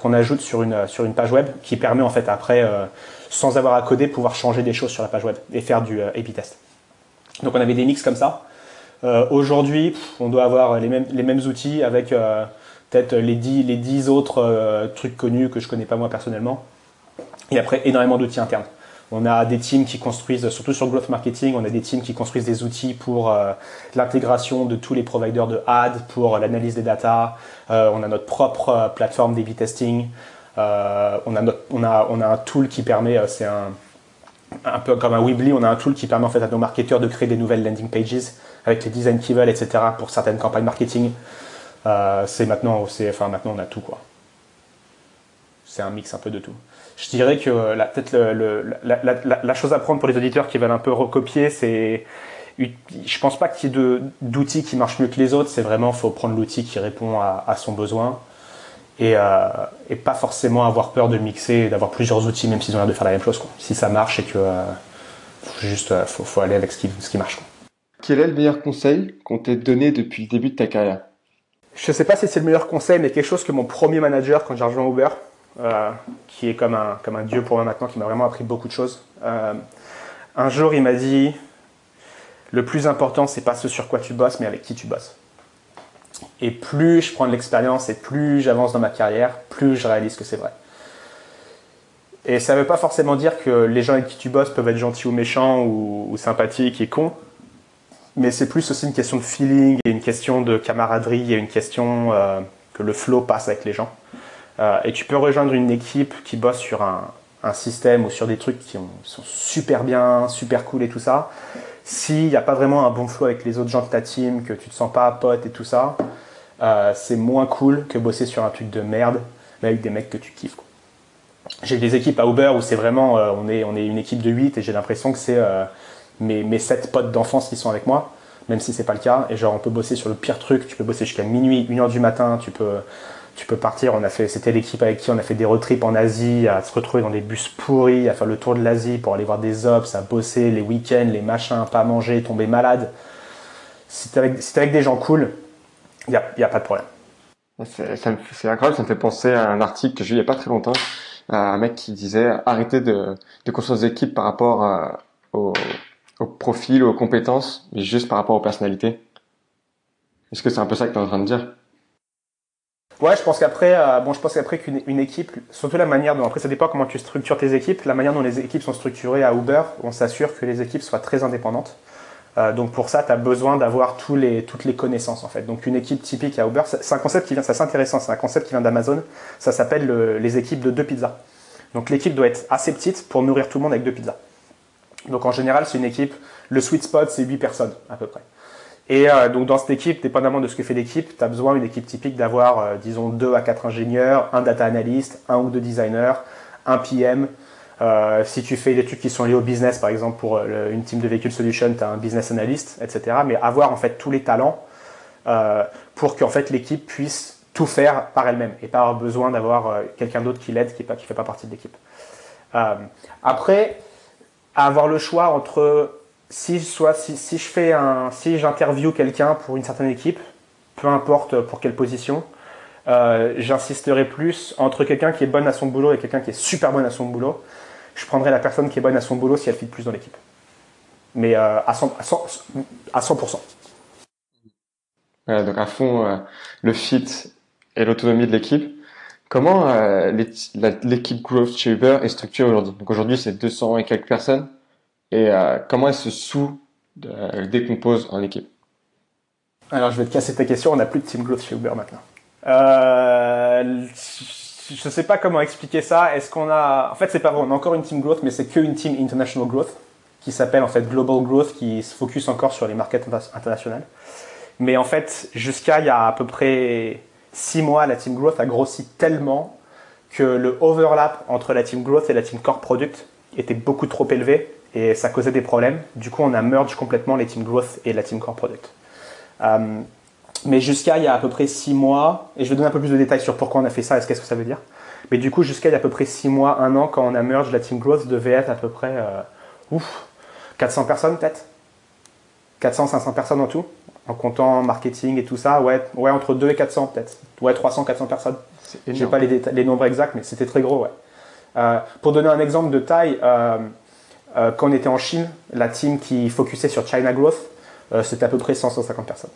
qu'on ajoute sur une, page web qui permet en fait après, euh, sans avoir à coder, pouvoir changer des choses sur la page web et faire du A-B test. Donc on avait des mix comme ça. Aujourd'hui, on doit avoir les mêmes, outils avec peut-être les 10, les 10 autres euh, trucs connus que je connais pas moi personnellement. Et après, énormément d'outils internes. On a des teams qui construisent, surtout sur growth marketing, on a des teams qui construisent des outils pour euh, l'intégration de tous les providers de ads, pour l'analyse des data. Euh, on a notre propre plateforme d'A-B testing. on, a un tool qui permet, c'est un, peu comme un Weebly, on a un tool qui permet à nos marketeurs de créer des nouvelles landing pages avec les designs qu'ils veulent, etc. pour certaines campagnes marketing. Euh, c'est maintenant, enfin maintenant on a tout quoi. C'est un mix un peu de tout. Je dirais que peut-être le, la, la, la, chose à prendre pour les auditeurs qui veulent un peu recopier, c'est, je pense pas qu'il y ait d'outils qui marchent mieux que les autres. C'est vraiment, faut prendre l'outil qui répond à, à son besoin et, euh, et, pas forcément avoir peur de mixer et d'avoir plusieurs outils, même s'ils ont l'air de faire la même chose. Quoi. Si ça marche et que euh, faut juste, euh, faut, aller avec ce qui, ce qui marche. Quoi. Quel est le meilleur conseil qu'on t'ait donné depuis le début de ta carrière? Je sais pas si c'est le meilleur conseil, mais quelque chose que mon premier manager quand j'ai rejoint Uber, euh, qui est comme un, comme un dieu pour moi maintenant, qui m'a vraiment appris beaucoup de choses. Euh, un jour, il m'a dit le plus important, c'est pas ce sur quoi tu bosses, mais avec qui tu bosses. Et plus je prends de l'expérience et plus j'avance dans ma carrière, plus je réalise que c'est vrai. Et ça ne veut pas forcément dire que les gens avec qui tu bosses peuvent être gentils ou méchants ou, sympathiques et cons, mais c'est plus aussi une question de feeling et une question de camaraderie et une question euh, que le flow passe avec les gens. Euh, et tu peux rejoindre une équipe qui bosse sur un, système ou sur des trucs qui sont super bien, super cool et tout ça. S'il n'y a pas vraiment un bon flow avec les autres gens de ta team, que tu te sens pas pote et tout ça, euh, c'est moins cool que bosser sur un truc de merde, mais avec des mecs que tu kiffes. J'ai des équipes à Uber où c'est vraiment, euh, on, est, une équipe de 8 et j'ai l'impression que c'est mes, mes 7 potes d'enfance qui sont avec moi, même si c'est pas le cas. Et genre, on peut bosser sur le pire truc, tu peux bosser jusqu'à minuit, 1h du matin, tu peux tu peux partir. On a fait, c'était l'équipe avec qui on a fait des road trips en Asie, à se retrouver dans des bus pourris, à faire le tour de l'Asie pour aller voir des ops, à bosser les week-ends, les machins, pas manger, tomber malade. Si t'es avec, avec des gens cool, il a, y a pas de problème. C'est incroyable, ça me fait penser à un article que j'ai lu il n'y a pas très longtemps, à un mec qui disait arrêtez de, de construire des équipes par rapport au, au profil, aux compétences, mais juste par rapport aux personnalités. Est-ce que c'est un peu ça que tu es en train de dire? Ouais, je pense qu'après, euh, bon, je pense qu'après qu'une équipe, surtout la manière dont, après ça dépend comment tu structures tes équipes, la manière dont les équipes sont structurées à Uber, on s'assure que les équipes soient très indépendantes. Euh, donc pour ça, tu as besoin d'avoir tous les, toutes les connaissances en fait. Donc une équipe typique à Uber, c'est un concept qui vient, c'est intéressant, c'est un concept qui vient d'Amazon. Ça s'appelle les équipes de deux pizzas. Donc l'équipe doit être assez petite pour nourrir tout le monde avec deux pizzas. Donc en général, c'est une équipe, le sweet spot, c'est 8 personnes à peu près. Et euh, donc dans cette équipe, dépendamment de ce que fait l'équipe, tu as besoin d'une équipe typique d'avoir, euh, disons, 2 à 4 ingénieurs, un data analyst, un ou deux designers, un PM. Euh, si tu fais des trucs qui sont liés au business, par exemple pour une team de véhicules solution, tu as un business analyst, etc. Mais avoir en fait tous les talents pour qu'en fait l'équipe puisse tout faire par elle-même et pas avoir besoin d'avoir quelqu'un d'autre qui l'aide qui ne fait pas partie de l'équipe. après, avoir le choix entre si, soit, si, si je fais un, si j'interviewe quelqu'un pour une certaine équipe, peu importe pour quelle position, euh, j'insisterai plus entre quelqu'un qui est bonne à son boulot et quelqu'un qui est super bonne à son boulot. Je prendrai la personne qui est bonne à son boulot si elle fit plus dans l'équipe. Mais euh, à, 100, à, 100%. donc à fond, euh, le fit et l'autonomie de l'équipe. Comment l'équipe growth chez est structurée aujourd'hui? Donc aujourd'hui, c'est 200 et quelques personnes et euh, comment elle se sous-décompose en équipe? Alors, je vais te casser ta question. On n'a plus de team growth chez Uber maintenant. Euh, je ne sais pas comment expliquer ça. Est-ce qu'on a. En fait, c'est pas vrai. On a encore une team growth, mais c'est qu'une team international growth qui s'appelle en fait Global Growth, qui se focus encore sur les markets internationales. Mais en fait, jusqu'à il y a à peu près six mois, la team growth a grossi tellement que le overlap entre la team growth et la team core product était beaucoup trop élevé et ça causait des problèmes. Du coup, on a merge complètement les team growth et la team core product. Euh, mais jusqu'à il y a à peu près six mois, et je vais donner un peu plus de détails sur pourquoi on a fait ça et qu'est-ce que ça veut dire. Mais du coup, jusqu'à il y a à peu près six mois, un an, quand on a merge, la team growth devait être à peu près euh, ouf, 400 personnes peut-être 400, 500 personnes en tout, en comptant marketing et tout ça. Ouais, ouais entre 2 et 400 peut-être. Ouais, 300, 400 personnes. Je n'ai pas les, les, nombres exacts, mais c'était très gros. Ouais. Euh, pour donner un exemple de taille, quand on était en Chine, la team qui focusait sur China Growth, euh, c'était à peu près 100-150 personnes.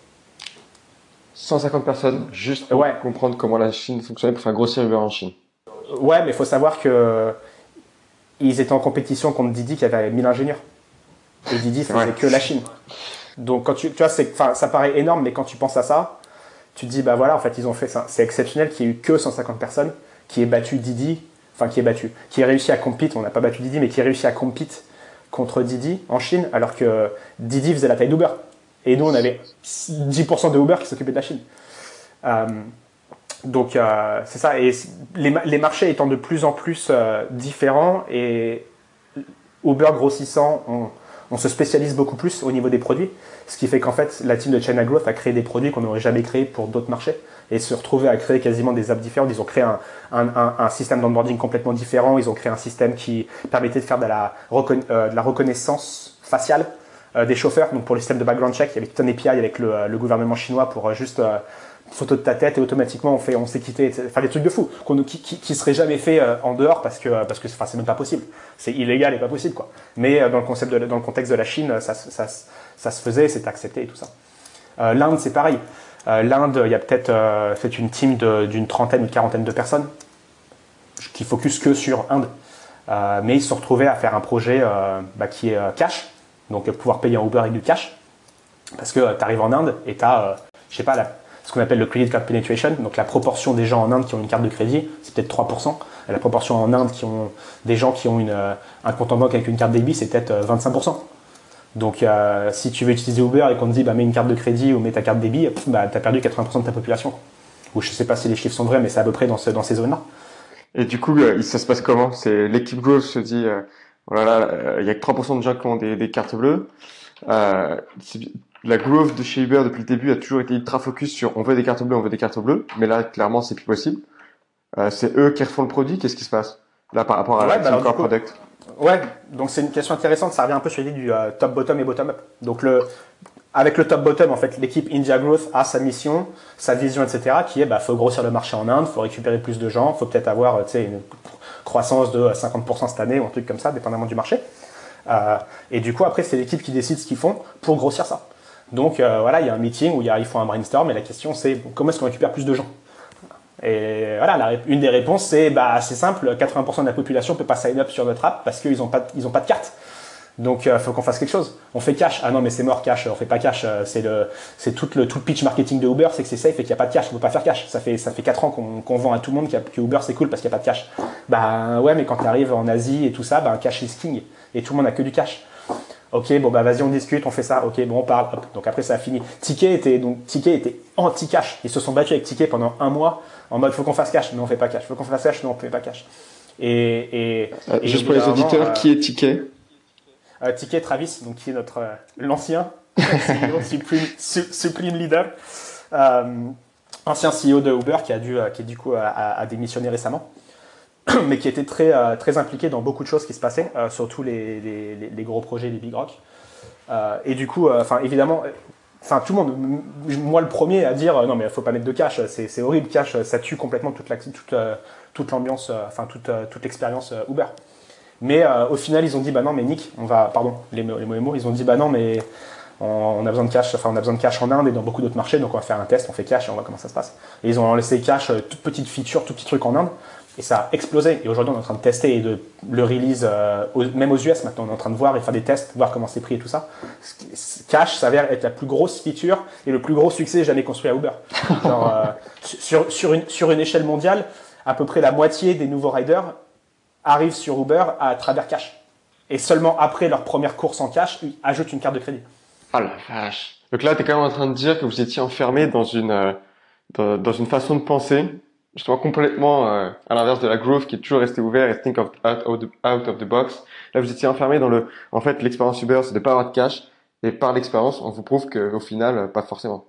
150 personnes, juste pour comprendre comment la Chine fonctionnait pour faire grossir Uber en Chine. Ouais, mais il faut savoir que ils étaient en compétition contre Didi qui avait 1000 ingénieurs. Et Didi faisait que la Chine. Donc quand tu, tu vois, ça paraît énorme, mais quand tu penses à ça, tu te dis bah voilà, en fait ils ont fait ça. C'est exceptionnel qu'il y ait eu que 150 personnes qui aient battu Didi qui est battu, qui a réussi à compete, on n'a pas battu Didi, mais qui a réussi à compete contre Didi en Chine, alors que Didi faisait la taille d'Uber. Et nous, on avait 10% de Uber qui s'occupait de la Chine. Euh, donc euh, c'est ça. Et les, marchés étant de plus en plus euh, différents et Uber grossissant, on, on, se spécialise beaucoup plus au niveau des produits. Ce qui fait qu'en fait, la team de China Growth a créé des produits qu'on n'aurait jamais créés pour d'autres marchés et se retrouver à créer quasiment des apps différentes. Ils ont créé un, un, système d'onboarding complètement différent. Ils ont créé un système qui permettait de faire de la, euh, reconnaissance faciale des chauffeurs, donc pour le système de background check, il y avait tout un API avec le, le gouvernement chinois pour juste photo de ta tête et automatiquement on fait on s'est quitté enfin des trucs de fou qui, qui, qui seraient jamais fait en dehors parce que parce que enfin, c'est même pas possible. C'est illégal et pas possible quoi. Mais dans le concept dans le contexte de la Chine ça, ça, ça se faisait c'est accepté et tout ça. l'Inde c'est pareil l'Inde il y a peut-être fait une team d'une trentaine ou quarantaine de personnes qui focus que sur Inde euh, mais ils se sont retrouvés à faire un projet euh, bah, qui est euh, cash, donc pouvoir payer un Uber avec du cash. Parce que tu arrives en Inde et tu as, je sais pas, ce qu'on appelle le credit card penetration, donc la proportion des gens en Inde qui ont une carte de crédit, c'est peut-être 3%. Et la proportion en Inde qui ont des gens qui ont une, un compte en banque avec une carte débit, c'est peut-être 25%. Donc si tu veux utiliser Uber et qu'on te dit bah, mets une carte de crédit ou mets ta carte débit, bah, tu as perdu 80% de ta population. Ou je sais pas si les chiffres sont vrais, mais c'est à peu près dans, dans ces zones-là. Et du coup, euh, ça se passe comment? C'est l'équipe growth se dit, euh, voilà, euh, il y a que 3% de gens qui ont des, des cartes bleues. Euh, la growth de chez Uber depuis le début a toujours été ultra focus sur on veut des cartes bleues, on veut des cartes bleues, mais là clairement c'est plus possible. Euh, c'est eux qui refont le produit, qu'est-ce qui se passe? Là par rapport à ouais, la bah Core Product Ouais, donc c'est une question intéressante, ça revient un peu sur l'idée du top bottom et bottom up. Donc le avec le top bottom, en fait, l'équipe India Growth a sa mission, sa vision, etc., qui est, bah, faut grossir le marché en Inde, faut récupérer plus de gens, faut peut-être avoir, tu sais, une croissance de 50% cette année ou un truc comme ça, dépendamment du marché. Euh, et du coup, après, c'est l'équipe qui décide ce qu'ils font pour grossir ça. Donc euh, voilà, il y a un meeting où il y a, ils font un brainstorm et la question c'est comment est-ce qu'on récupère plus de gens? Et voilà, la, une des réponses c'est bah c'est simple, 80% de la population peut pas sign up sur notre app parce qu'ils n'ont pas ils ont pas de carte. Donc, euh, faut qu'on fasse quelque chose. On fait cash. Ah non, mais c'est mort cash. On fait pas cash. Euh, c'est le, c'est tout le, tout le pitch marketing de Uber, c'est que c'est safe et qu'il n'y a pas de cash. On peut pas faire cash. Ça fait, ça fait 4 ans qu'on, vend à tout le monde que Uber c'est cool parce qu'il n'y a pas de cash. Bah ouais, mais quand tu arrives en Asie et tout ça, bah cash is king. Et tout le monde a que du cash. Ok, bon bah vas-y on discute, on fait ça. Ok, bon on parle. Donc après ça a fini. Ticket était donc Ticket était anti cash. Ils se sont battus avec Ticket pendant un mois en mode faut qu'on fasse cash, non on fait pas cash. Faut qu'on fasse cash, non on fait pas cash. Et, et, euh, juste pour les auditeurs, qui est Ticket? Euh, Ticket Travis, donc qui est notre euh, l'ancien CEO, supreme, leader, euh, ancien CEO de Uber qui a dû, qui du coup a, démissionné récemment, mais qui était très très impliqué dans beaucoup de choses qui se passaient, surtout les, les, gros projets des big rock. et du coup, enfin évidemment, enfin tout le monde, moi le premier à dire non mais il faut pas mettre de cash, c'est horrible cash, ça tue complètement toute la, toute, toute l'ambiance, enfin toute toute l'expérience Uber. Mais euh, au final, ils ont dit bah non, mais Nick, on va, pardon, les, les mots ils ont dit bah non, mais on, a besoin de cash, enfin on a besoin de cash en Inde et dans beaucoup d'autres marchés, donc on va faire un test, on fait cash et on voit comment ça se passe. Et ils ont laissé cash, euh, toute petite feature, tout petit truc en Inde, et ça a explosé. Et aujourd'hui, on est en train de tester et de le release, euh, même aux US maintenant, on est en train de voir et faire des tests, voir comment c'est pris et tout ça. Cash s'avère être la plus grosse feature et le plus gros succès jamais construit à Uber. Genre, sur, sur, une, sur une échelle mondiale, à peu près la moitié des nouveaux riders arrivent sur Uber à travers cash. Et seulement après leur première course en cash, ils ajoutent une carte de crédit. Oh la vache. Donc là, tu es quand même en train de dire que vous étiez enfermé dans une, euh, dans, une façon de penser, justement complètement euh, à l'inverse de la growth qui est toujours resté ouvert et think of, out, of the, box. Là, vous étiez enfermé dans le, en fait, l'expérience Uber, c'est de pas avoir de cash. Et par l'expérience, on vous prouve qu'au final, pas forcément.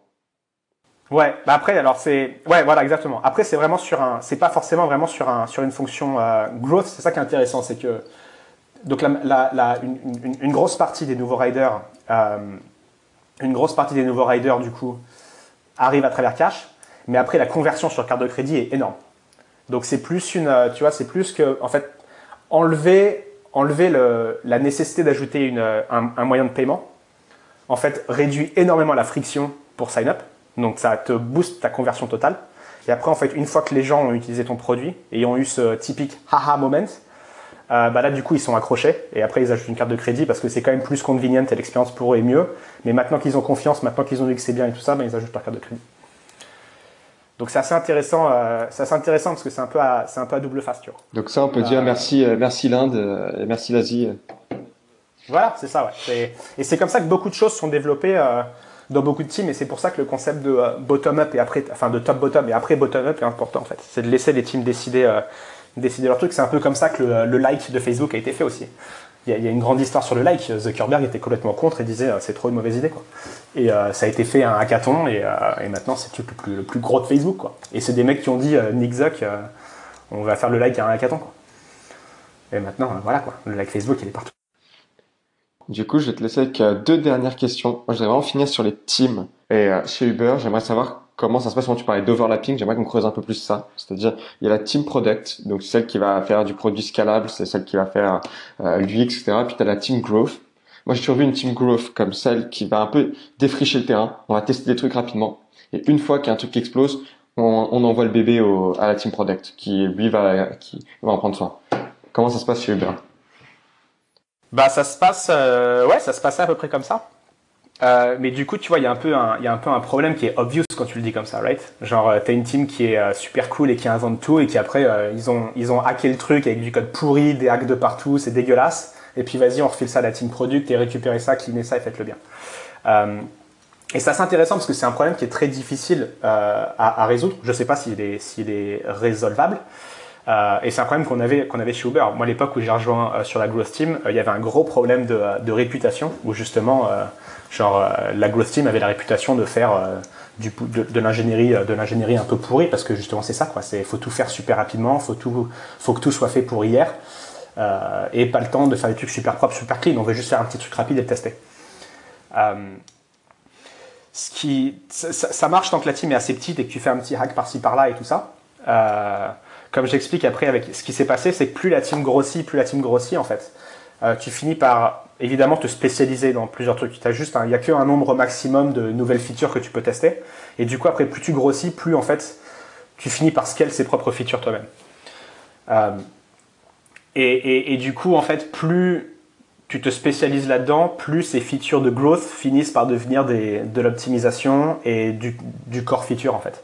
Ouais, bah après alors c'est ouais voilà exactement. Après c'est vraiment sur un c'est pas forcément vraiment sur un sur une fonction euh, growth, c'est ça qui est intéressant, c'est que donc la, une, grosse partie des nouveaux riders euh, une grosse partie des nouveaux riders du coup arrive à travers cash, mais après la conversion sur carte de crédit est énorme. Donc c'est plus une euh, tu vois, c'est plus que en fait enlever enlever le, la nécessité d'ajouter un, un moyen de paiement en fait réduit énormément la friction pour sign up donc ça te booste ta conversion totale. Et après, en fait, une fois que les gens ont utilisé ton produit et ont eu ce typique haha moment, euh, bah là, du coup, ils sont accrochés et après, ils ajoutent une carte de crédit parce que c'est quand même plus convenient et l'expérience pour eux est mieux. Mais maintenant qu'ils ont confiance, maintenant qu'ils ont vu que c'est bien et tout ça, bah, ils ajoutent leur carte de crédit. Donc c'est assez intéressant, euh, c'est assez intéressant parce que c'est un peu à, c'est un peu à double face, tu vois. Donc ça, on peut dire euh, merci, euh, merci l'Inde et merci l'Asie. Voilà, c'est ça, ouais. Et c'est comme ça que beaucoup de choses sont développées dans beaucoup de teams et c'est pour ça que le concept de euh, bottom-up et après, enfin de top-bottom et après bottom-up est important en fait. C'est de laisser les teams décider, euh, décider leur truc. C'est un peu comme ça que le, like de Facebook a été fait aussi. Il y, a, une grande histoire sur le like. Zuckerberg était complètement contre et disait euh, c'est trop une mauvaise idée quoi. Et ça a été fait un hackathon et, et maintenant c'est le plus, le plus gros de Facebook quoi. Et c'est des mecs qui ont dit Nick Zuck, on va faire le like à un hackathon quoi. Et maintenant voilà quoi, le like Facebook il est partout. Du coup, je vais te laisser avec deux dernières questions. Moi, je voudrais vraiment finir sur les teams. Et chez Uber, j'aimerais savoir comment ça se passe quand tu parlais d'overlapping, j'aimerais qu'on creuse un peu plus ça. C'est-à-dire, il y a la team product, donc celle qui va faire du produit scalable, c'est celle qui va faire euh, l'UX, etc. Puis tu as la team growth. Moi, j'ai toujours vu une team growth comme celle qui va un peu défricher le terrain. On va tester des trucs rapidement. Et une fois qu'il y a un truc qui explose, on, on envoie le bébé au, à la team product, qui lui va, qui va en prendre soin. Comment ça se passe chez Uber? Bah, ça se passe, euh, ouais, ça se passe à peu près comme ça. Euh, mais du coup, tu vois, il y, a un peu un, y a un peu un problème qui est obvious quand tu le dis comme ça, right? Genre, euh, t'as une team qui est euh, super cool et qui invente tout et qui après, ils, ont, ils ont hacké le truc avec du code pourri, des hacks de partout, c'est dégueulasse. Et puis vas-y, on refile ça à la team product et récupérez ça, cleanez ça et faites-le bien. et ça, c'est intéressant parce que c'est un problème qui est très difficile à, à, résoudre. Je sais pas s'il est, s'il est résolvable. Euh, et c'est un problème qu'on avait, qu'on avait chez Uber. Moi, à l'époque où j'ai rejoint euh, sur la growth team, il y avait un gros problème de, de réputation où justement Genre, euh, la Growth Team avait la réputation de faire euh, du, de, de l'ingénierie euh, un peu pourrie parce que justement c'est ça quoi. C'est faut tout faire super rapidement faut faut que tout soit fait pour hier euh, et pas le temps de faire des trucs super propres super clean. On veut juste faire un petit truc rapide et le tester. Euh, ce qui ça, marche tant que la team est assez petite et que tu fais un petit hack par-ci par-là et tout ça. Euh, comme j'explique après avec ce qui s'est passé c'est que plus la team grossit plus la team grossit en fait tu finis par évidemment te spécialiser dans plusieurs trucs. Il n'y a qu'un nombre maximum de nouvelles features que tu peux tester. Et du coup, après, plus tu grossis, plus en fait, tu finis par scale ses propres features toi-même. Euh, et, et, et, du coup, en fait, plus tu te spécialises là-dedans, plus ces features de growth finissent par devenir des, de l'optimisation et du, du, core feature en fait.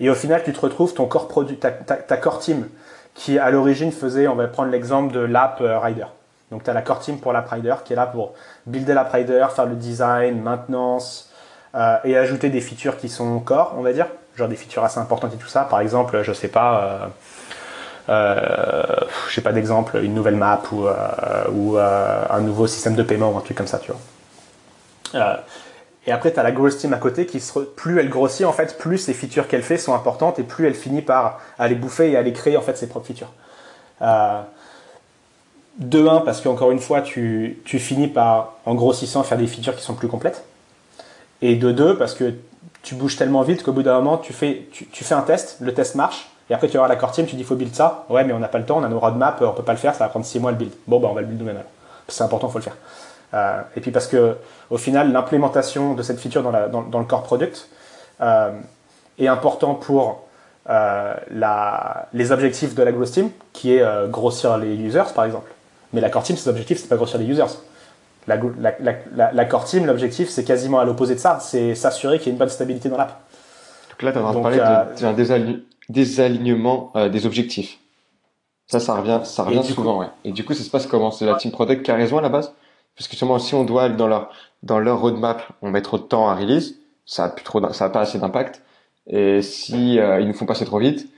Et au final, tu te retrouves ton core produit, ta, ta, core team, qui à l'origine faisait, on va prendre l'exemple de l'app euh, Rider. Donc tu as la core team pour l'app Rider qui est là pour builder l'app Rider, faire le design, maintenance euh, et ajouter des features qui sont core, on va dire, genre des features assez importantes et tout ça. Par exemple, je sais pas, euh, euh, je sais pas d'exemple, une nouvelle map ou, ou euh, un nouveau système de paiement ou un truc comme ça, tu vois. Et après, tu as la growth team à côté qui, se, plus elle grossit, en fait, plus les features qu'elle fait sont importantes et plus elle finit par aller bouffer et aller créer en fait ses propres features. Euh, de 1 parce qu'encore une fois, tu, tu, finis par, en grossissant, faire des features qui sont plus complètes. Et de 2 parce que tu bouges tellement vite qu'au bout d'un moment, tu fais, tu, fais un test, le test marche, et après tu vas voir la core team, tu dis faut build ça. Ouais, mais on n'a pas le temps, on a nos roadmaps, on peut pas le faire, ça va prendre 6 mois le build. Bon, bah on va le build nous-mêmes. C'est important, faut le faire. Euh, et puis parce que au final, l'implémentation de cette feature dans, la, dans, dans le core product euh, est important pour euh, la, les objectifs de la growth team, qui est grossir les users par exemple. Mais la core team, ses objectifs, c'est pas grossir les users. La, core team, l'objectif, c'est quasiment à l'opposé de ça. C'est s'assurer qu'il y a une bonne stabilité dans l'app. Donc là, tu as parlé d'un désalign désalignement des objectifs. Ça, ça revient, ça revient souvent, coup, ouais. Et du coup, ça se passe comment? C'est la team product qui a raison à la base? Parce que justement, si on doit dans leur, dans leur roadmap, on met trop de temps à release, ça a plus trop, ça a pas assez d'impact. Et si euh, ils nous font passer trop vite,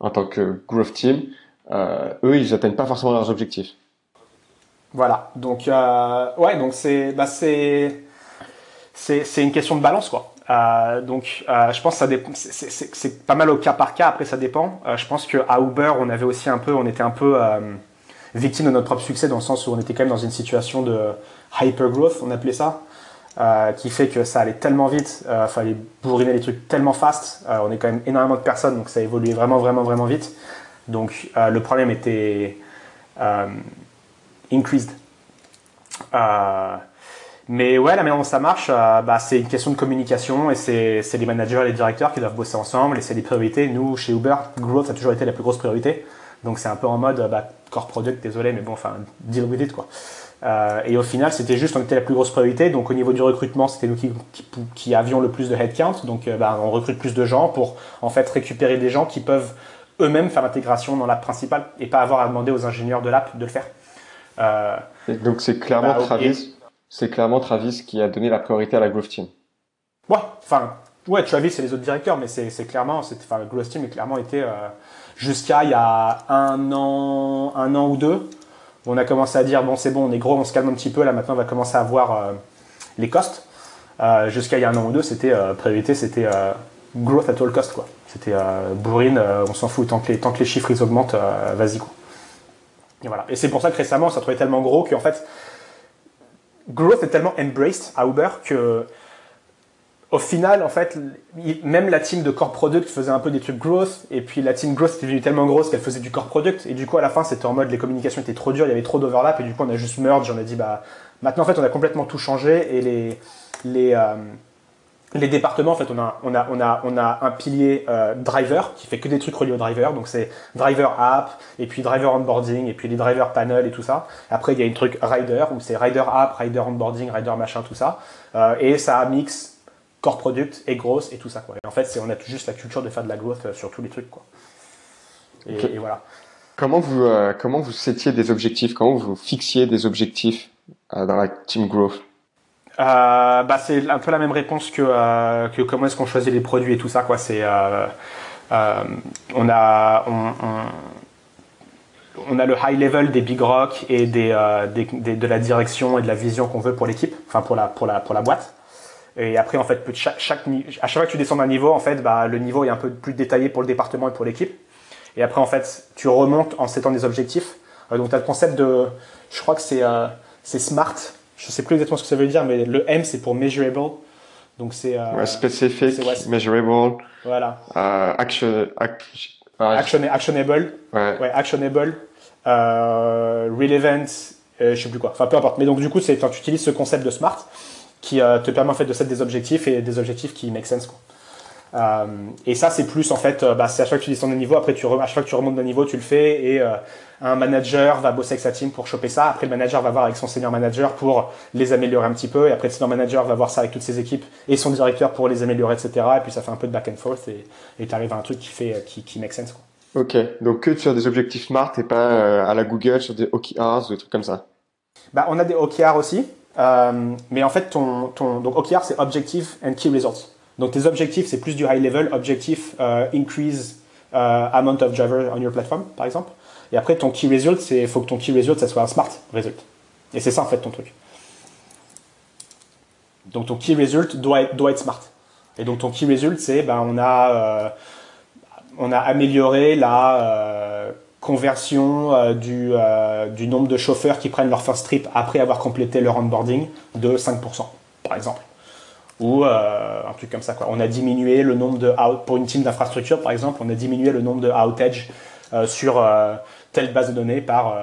en tant que growth team, euh, eux, ils atteignent pas forcément leurs objectifs. Voilà. Donc, euh, ouais, donc c'est, bah c'est, c'est, une question de balance, quoi. Euh, donc, euh, je pense que ça dépend. C'est pas mal au cas par cas. Après, ça dépend. Euh, je pense que à Uber, on avait aussi un peu, on était un peu euh, victime de notre propre succès dans le sens où on était quand même dans une situation de hyper growth, on appelait ça, euh, qui fait que ça allait tellement vite, euh, fallait bourriner les trucs tellement fast. on est quand même énormément de personnes, donc ça évoluait vraiment, vraiment, vraiment vite. Donc, le problème était increased. Euh, mais ouais, la manière dont ça marche, euh, bah, c'est une question de communication et c'est les managers et les directeurs qui doivent bosser ensemble et c'est des priorités. Nous, chez Uber, growth a toujours été la plus grosse priorité. Donc c'est un peu en mode bah, core product, désolé, mais bon, enfin, deal with it quoi. Euh, et au final, c'était juste, on était la plus grosse priorité. Donc au niveau du recrutement, c'était nous qui, qui, qui, avions le plus de headcount. Donc euh, bah, on recrute plus de gens pour en fait récupérer des gens qui peuvent eux-mêmes faire l'intégration dans l'app principale et pas avoir à demander aux ingénieurs de l'app de le faire. Euh, donc c'est clairement bah, Travis, c'est clairement Travis qui a donné la priorité à la growth team. Ouais, enfin, ouais, Travis et les autres directeurs, mais c'est clairement, enfin, la growth team a clairement été euh, jusqu'à il y a un an, un an ou deux, on a commencé à dire bon c'est bon, on est gros, on se calme un petit peu, là maintenant on va commencer à voir euh, les costs. Euh, jusqu'à il y a un an ou deux, c'était euh, priorité, c'était growth at all cost quoi. C'était bourrine, on s'en fout tant que les tant que les chiffres ils augmentent, vas-y quoi. Et voilà. Et c'est pour ça que récemment, ça trouvait tellement gros qu'en fait, growth est tellement embraced à Uber que au final, en fait, même la team de core product faisait un peu des trucs growth, et puis la team growth était devenue tellement grosse qu'elle faisait du core product, et du coup, à la fin, c'était en mode les communications étaient trop dures, il y avait trop d'overlap, et du coup, on a juste merge, on a dit, bah, maintenant, en fait, on a complètement tout changé, et les, les, euh, les départements, en fait, on a, on a, on a, on a un pilier euh, driver qui fait que des trucs reliés au driver. Donc c'est driver app, et puis driver onboarding, et puis les driver panel et tout ça. Après, il y a une truc rider où c'est rider app, rider onboarding, rider machin, tout ça. Euh, et ça mix core product et grosse et tout ça. Quoi. Et en fait, c'est, on a juste la culture de faire de la growth euh, sur tous les trucs. Quoi. Et, voilà. Comment vous, euh, comment vous settiez des objectifs? Comment vous fixiez des objectifs euh, dans la team growth? Bah, C'est un peu la même réponse que, que comment est-ce qu'on choisit les produits et tout ça. Quoi. C'est, on a. On, on, a le high level des big rock et des, des, de la direction et de la vision qu'on veut pour l'équipe, enfin pour la, pour la, pour la boîte. Et après, en fait, chaque, chaque, à chaque fois que tu descends d'un niveau, en fait, bah, le niveau est un peu plus détaillé pour le département et pour l'équipe. Et après, en fait, tu remontes en setant des objectifs. Euh, donc, tu as le concept de, je crois que c'est euh, c'est SMART. Je sais plus exactement ce que ça veut dire, mais le M, c'est pour measurable. Donc, c'est. Euh, ouais, specific, measurable. Voilà. action, action, actionable. Ouais. ouais actionable. relevant. je sais plus quoi. Enfin, peu importe. Mais donc, du coup, c'est tu utilises ce concept de SMART qui euh, te permet en fait de settre des objectifs et des objectifs qui make sense. Quoi. Euh, et ça, c'est plus en fait, euh, bah, c'est à chaque fois que tu descends d'un niveau, après tu à chaque fois que tu remontes d'un niveau, tu le fais et un manager va bosser avec sa team pour choper ça. Après, le manager va voir avec son senior manager pour les améliorer un petit peu. Et après, le senior manager va voir ça avec toutes ses équipes et son directeur pour les améliorer, etc. Et puis ça fait un peu de back and forth et tu arrives à un truc qui fait qui, qui make sense. Quoi. Ok, donc que sur des objectifs smart et pas à la Google sur des OKRs ou des trucs comme ça? Bah, on a des OKR aussi. Euh, mais en fait, ton, donc OKR, c'est Objective and Key Results. Donc tes objectifs, c'est plus du high level. Objectif, euh, increase uh, amount of drivers on your platform, par exemple. Et après, ton key result, c'est faut que ton key result, ça soit un smart result. Et c'est ça, en fait, ton truc. Donc ton key result doit être, doit être smart. Et donc ton key result, c'est, ben, on euh, on a amélioré la conversion euh, du, euh, du, nombre de chauffeurs qui prennent leur first trip après avoir complété leur onboarding de 5%, par exemple. Ou euh, un truc comme ça. Quoi. On a diminué le nombre de out, pour une team d'infrastructure, par exemple, on a diminué le nombre de outage sur telle base de données par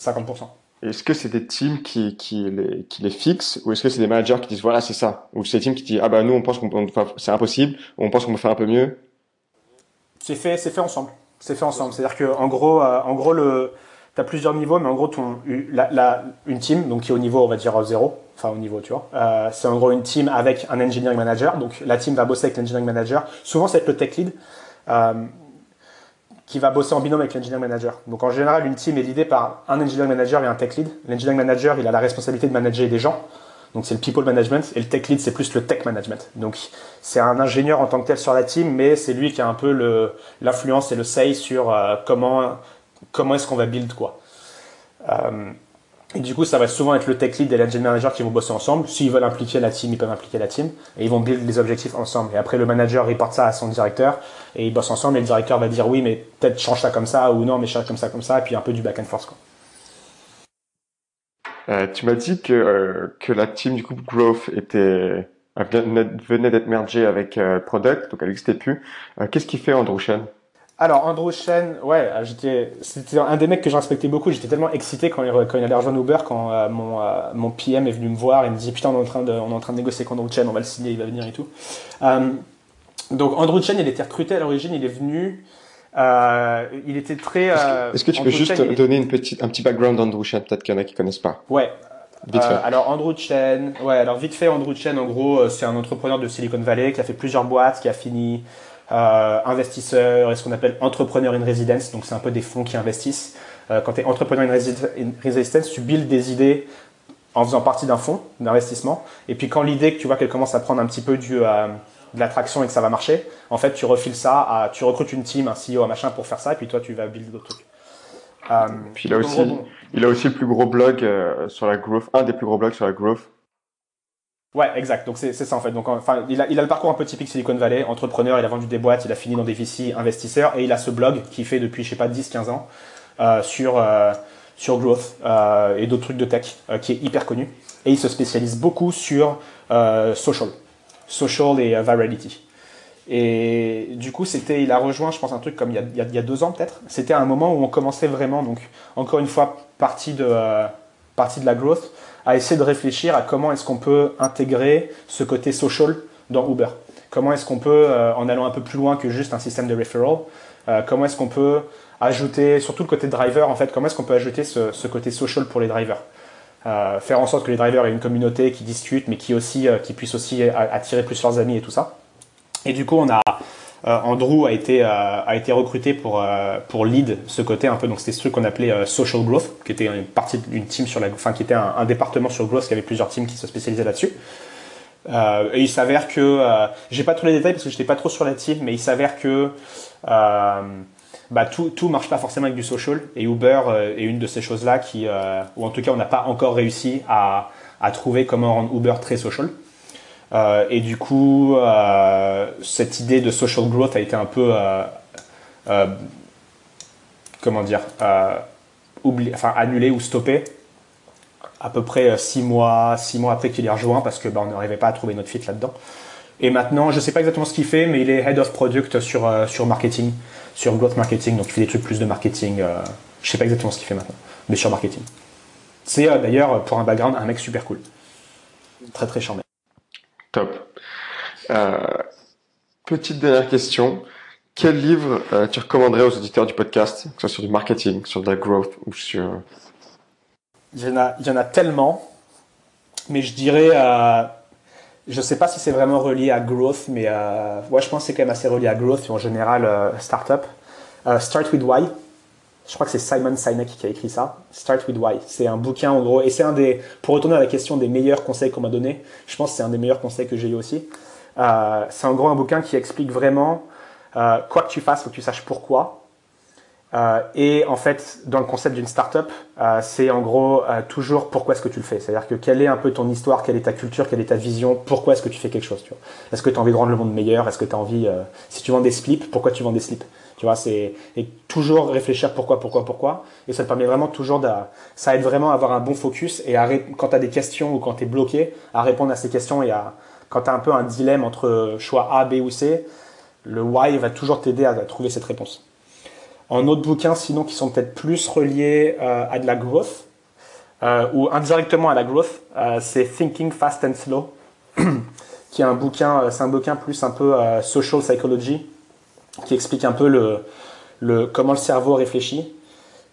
50%. Est-ce que c'est des teams qui, qui, les, qui les fixent ou est-ce que c'est des managers qui disent voilà c'est ça? Ou c'est des teams qui disent ah bah nous on pense qu'on c'est impossible ou on pense qu'on peut faire un peu mieux? C'est fait c'est fait ensemble. C'est fait ensemble. C'est-à-dire que en gros, euh, en gros le, tu as plusieurs niveaux, mais en gros, une team, donc qui est au niveau, on va dire, zéro, enfin au niveau, tu vois, euh, c'est en gros une team avec un engineering manager. Donc la team va bosser avec l'engineering manager. Souvent, c'est le tech lead euh, qui va bosser en binôme avec l'engineering manager. Donc en général, une team est l'idée par un engineering manager et un tech lead. L'engineering manager, il a la responsabilité de manager des gens. Donc c'est le people management et le tech lead c'est plus le tech management. Donc c'est un ingénieur en tant que tel sur la team, mais c'est lui qui a un peu l'influence et le say sur euh, comment comment est-ce qu'on va build quoi. Euh, et du coup, ça va souvent être le tech lead et l'engineer manager qui vont bosser ensemble. S'ils veulent impliquer la team, ils peuvent impliquer la team. Et ils vont build les objectifs ensemble. Et après, le manager reporte ça à son directeur. Et ils bossent ensemble. Et le directeur va dire oui, mais peut-être change ça comme ça. Ou non, mais change comme ça, comme ça. Et puis un peu du back and forth. Quoi. Euh, tu m'as dit que, euh, que la team du coup Growth était venait d'être mergée avec euh, Product, donc elle n'existait plus. Qu'est-ce qu'il fait Andrew Chen alors Andrew Chen, ouais, j'étais, c'était un des mecs que je respectais beaucoup. J'étais tellement excité quand il, quand il allait rejoindre Uber, quand mon, mon PM est venu me voir et me dit putain on est en train de, on est en train de négocier avec Andrew Chen, on va le signer, il va venir et tout. donc Andrew Chen, il était recruté à l'origine, il est venu. Euh, il était très. Est-ce que, tu peux juste donner une petite, un petit background d'Andrew Chen? Peut-être qu'il y en a qui connaissent pas. Ouais. Vite fait. Euh, alors Andrew Chen, ouais. Alors vite fait, Andrew Chen, en gros, euh, c'est un entrepreneur de Silicon Valley qui a fait plusieurs boîtes, qui a fini investisseur et ce qu'on appelle entrepreneur in residence. Donc c'est un peu des fonds qui investissent. quand tu es entrepreneur in, residence, tu builds des idées en faisant partie d'un fonds d'investissement. Et puis quand l'idée que tu vois qu'elle commence à prendre un petit peu du de l'attraction et que ça va marcher, en fait, tu refiles ça, à, tu recrutes une team, un CEO, un machin pour faire ça, et puis toi, tu vas build d'autres trucs. Euh, puis il a aussi, il a aussi le plus gros blog euh, sur la growth, un des plus gros blogs sur la growth. Ouais, exact. Donc c'est ça en fait. Donc enfin, il a, il a le parcours un peu typique Silicon Valley, entrepreneur. Il a vendu des boîtes, il a fini dans des VC, investisseurs, et il a ce blog qui fait depuis je sais pas 10-15 ans euh, sur sur growth et d'autres trucs de tech, qui est hyper connu. Et il se spécialise beaucoup sur social, social et virality. Et du coup, c'était, il a rejoint, je pense, un truc comme il y a, deux ans peut-être. C'était un moment où on commençait vraiment, donc encore une fois, partie de, partie de la growth, à essayer de réfléchir à comment est-ce qu'on peut intégrer ce côté social dans Uber. Comment est-ce qu'on peut, euh, en allant un peu plus loin que juste un système de referral, euh, comment est-ce qu'on peut ajouter, surtout le côté driver en fait, comment est-ce qu'on peut ajouter ce, côté social pour les drivers euh, Faire en sorte que les drivers aient une communauté qui discute, mais qui, aussi, qui puisse aussi attirer plus leurs amis et tout ça. Et du coup, on a, Andrew a été, a été recruté pour, pour lead ce côté un peu. Donc c'était ce truc qu'on appelait social growth, qui était une partie d'une team sur la, enfin qui était un, département sur growth, qui avait plusieurs teams qui se spécialisaient là-dessus. Euh, et il s'avère que, euh, j'ai pas tous les détails parce que j'étais pas trop sur la team, mais il s'avère que euh, bah, tout, tout marche pas forcément avec du social. Et Uber euh, est une de ces choses-là qui, euh, ou en tout cas, on n'a pas encore réussi à, trouver comment rendre Uber très social. et du coup, cette idée de social growth a été un peu, comment dire, annulée ou stoppée à peu près euh, six mois, six mois après qu'il ait rejoint parce que bah, on n'arrivait pas à trouver notre fit là-dedans. Et maintenant, je ne sais pas exactement ce qu'il fait, mais il est head of product euh, sur marketing, sur growth marketing. Donc, il fait des trucs plus de marketing. Euh, je ne sais pas exactement ce qu'il fait maintenant, mais sur marketing. C'est d'ailleurs, pour un background, un mec super cool. Très, très charmé. Top. petite dernière question. Quel livre tu recommanderais aux auditeurs du podcast, que ce soit sur du marketing, sur de la growth ou sur il y, en a, il y en a tellement, mais je dirais, euh, je sais pas si c'est vraiment relié à growth, mais euh, je pense que c'est quand même assez relié à growth et en général euh, startup. Euh, Start with Why. Je crois que c'est Simon Sinek qui a écrit ça. Start with Why. C'est un bouquin en gros, et c'est un des, pour retourner à la question des meilleurs conseils qu'on m'a donné, je pense que c'est un des meilleurs conseils que j'ai eu aussi. Euh, c'est en gros un bouquin qui explique vraiment quoi que tu fasses, faut que tu saches pourquoi euh, et en fait, dans le concept d'une startup, euh, c'est en gros euh, toujours pourquoi est-ce que tu le fais? C'est-à-dire que quelle est un peu ton histoire, quelle est ta culture, quelle est ta vision, pourquoi est-ce que tu fais quelque chose. Est-ce que tu as envie de rendre le monde meilleur? Est-ce que tu as envie, euh, si tu vends des slips, pourquoi tu vends des slips? Tu vois, c'est et toujours réfléchir pourquoi, pourquoi, pourquoi. Et ça te permet vraiment toujours de, ça aide vraiment à avoir un bon focus et à, quand tu as des questions ou quand tu es bloqué, à répondre à ces questions et à quand tu as un peu un dilemme entre choix A, B ou C, le why va toujours t'aider à trouver cette réponse. En autres bouquins, sinon, qui sont peut-être plus reliés euh, à de la growth, euh, ou indirectement à la growth, euh, c'est Thinking Fast and Slow, qui est un bouquin, c'est un bouquin plus un peu social psychology, qui explique un peu le, le, comment le cerveau réfléchit.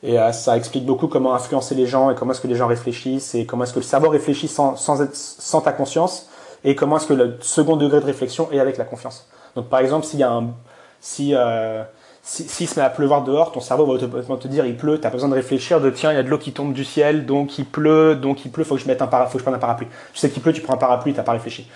Et ça explique beaucoup comment influencer les gens et comment est-ce que les gens réfléchissent et comment est-ce que le cerveau réfléchit sans, sans, être, sans ta conscience et comment est-ce que le second degré de réflexion est avec la confiance. Donc par exemple, s'il y a un, si si, se met à pleuvoir dehors, ton cerveau va automatiquement te dire il pleut, t'as pas besoin de réfléchir, de tiens, il y a de l'eau qui tombe du ciel, donc il pleut, donc il pleut, faut que je mette un faut que je prenne un parapluie. Tu sais qu'il pleut, tu prends un parapluie, t'as pas réfléchi.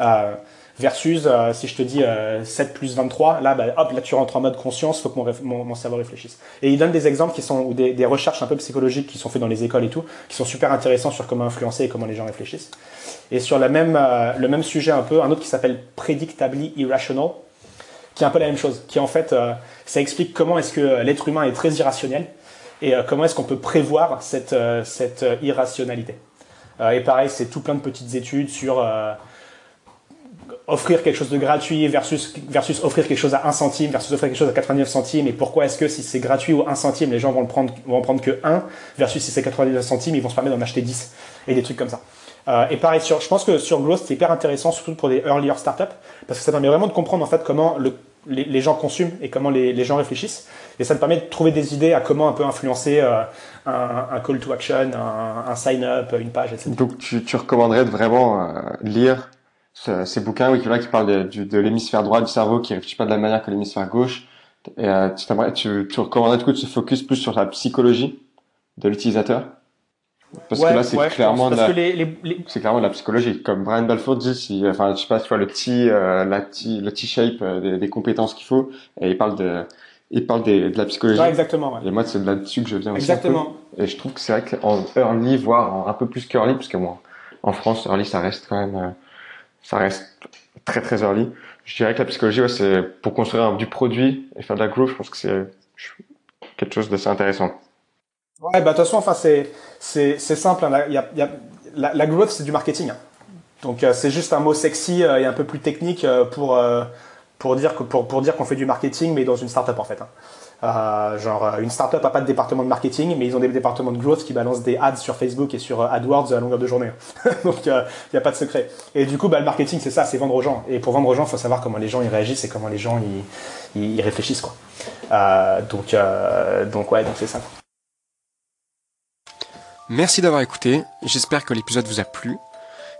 Euh, versus euh, si je te dis 7 euh, plus 23, là, bah, hop, là tu rentres en mode conscience, faut que mon, cerveau réfléchisse. Et il donne des exemples qui sont, ou des, recherches un peu psychologiques qui sont faites dans les écoles et tout, qui sont super intéressants sur comment influencer et comment les gens réfléchissent. Et sur le même sujet un peu, un autre qui s'appelle Predictably Irrational, qui est un peu la même chose, qui en fait, euh, ça explique comment est-ce que l'être humain est très irrationnel et euh, comment est-ce qu'on peut prévoir cette, euh, cette irrationalité. et pareil, c'est tout plein de petites études sur offrir quelque chose de gratuit versus, versus offrir quelque chose à 1 centime versus offrir quelque chose à 99 centimes et pourquoi est-ce que si c'est gratuit ou 1 centime, les gens vont le prendre, vont en prendre que 1 versus si c'est 99 centimes, ils vont se permettre d'en acheter 10 et des trucs comme ça. Euh, et pareil, sur, je pense que sur Growth, c'est hyper intéressant, surtout pour des earlier startups, parce que ça permet vraiment de comprendre en fait comment le, les, les, gens consument et comment les, les, gens réfléchissent. Et ça te permet de trouver des idées à comment un peu influencer euh, un, un, call to action, un, un sign-up, une page, etc. Donc tu, tu recommanderais de vraiment euh, lire ce, ces bouquins oui, qui parlent de, de, l'hémisphère droit du cerveau qui réfléchit pas de la même manière que l'hémisphère gauche. Et euh, tu, tu, tu recommanderais du coup de se focus plus sur la psychologie de l'utilisateur? Parce que là, c'est clairement, de la... c'est clairement de la psychologie. Comme Brian Balfour dit, si, enfin, je sais pas, tu vois, le petit, euh, la petit, le T-shape euh, des, des, compétences qu'il faut, et il parle de, il parle des, de la psychologie. Ouais, exactement. Ouais. Et moi, c'est de là-dessus que je viens exactement. aussi. Et je trouve que c'est vrai qu'en early, voire un peu plus qu'early, parce que moi, en France, early, ça reste quand même, euh, ça reste très très early. Je dirais que la psychologie, ouais, c'est pour construire un, du produit et faire de la growth, je pense que c'est quelque chose d'assez intéressant. Ouais, bah de toute façon, enfin c'est c'est c'est simple. Hein. Il y a, y a, la, la growth, c'est du marketing. Hein. Donc euh, c'est juste un mot sexy euh, et un peu plus technique euh, pour pour dire que pour pour dire qu'on fait du marketing, mais dans une startup en fait. Hein. Euh, genre une startup a pas de département de marketing, mais ils ont des départements de growth qui balancent des ads sur Facebook et sur AdWords à longueur de journée. Donc il n'y a pas de secret. Et du coup, bah, le marketing c'est ça, c'est vendre aux gens. Et pour vendre aux gens, il faut savoir comment les gens ils réagissent et comment les gens ils, ils réfléchissent quoi. Euh, donc donc ouais, donc c'est ça. Merci d'avoir écouté, j'espère que l'épisode vous a plu.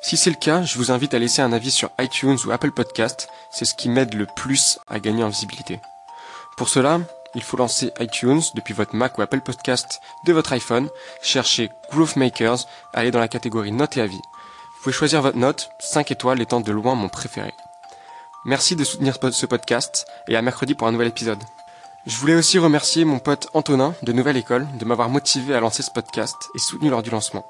Si c'est le cas, je vous invite à laisser un avis sur iTunes ou Apple Podcast, c'est ce qui m'aide le plus à gagner en visibilité. Pour cela, il faut lancer iTunes depuis votre Mac ou Apple Podcast de votre iPhone, chercher Growth Makers, aller dans la catégorie notes et avis. Vous pouvez choisir votre note, 5 étoiles étant de loin mon préféré. Merci de soutenir ce podcast et à mercredi pour un nouvel épisode. Je voulais aussi remercier mon pote Antonin de Nouvelle École de m'avoir motivé à lancer ce podcast et soutenu lors du lancement.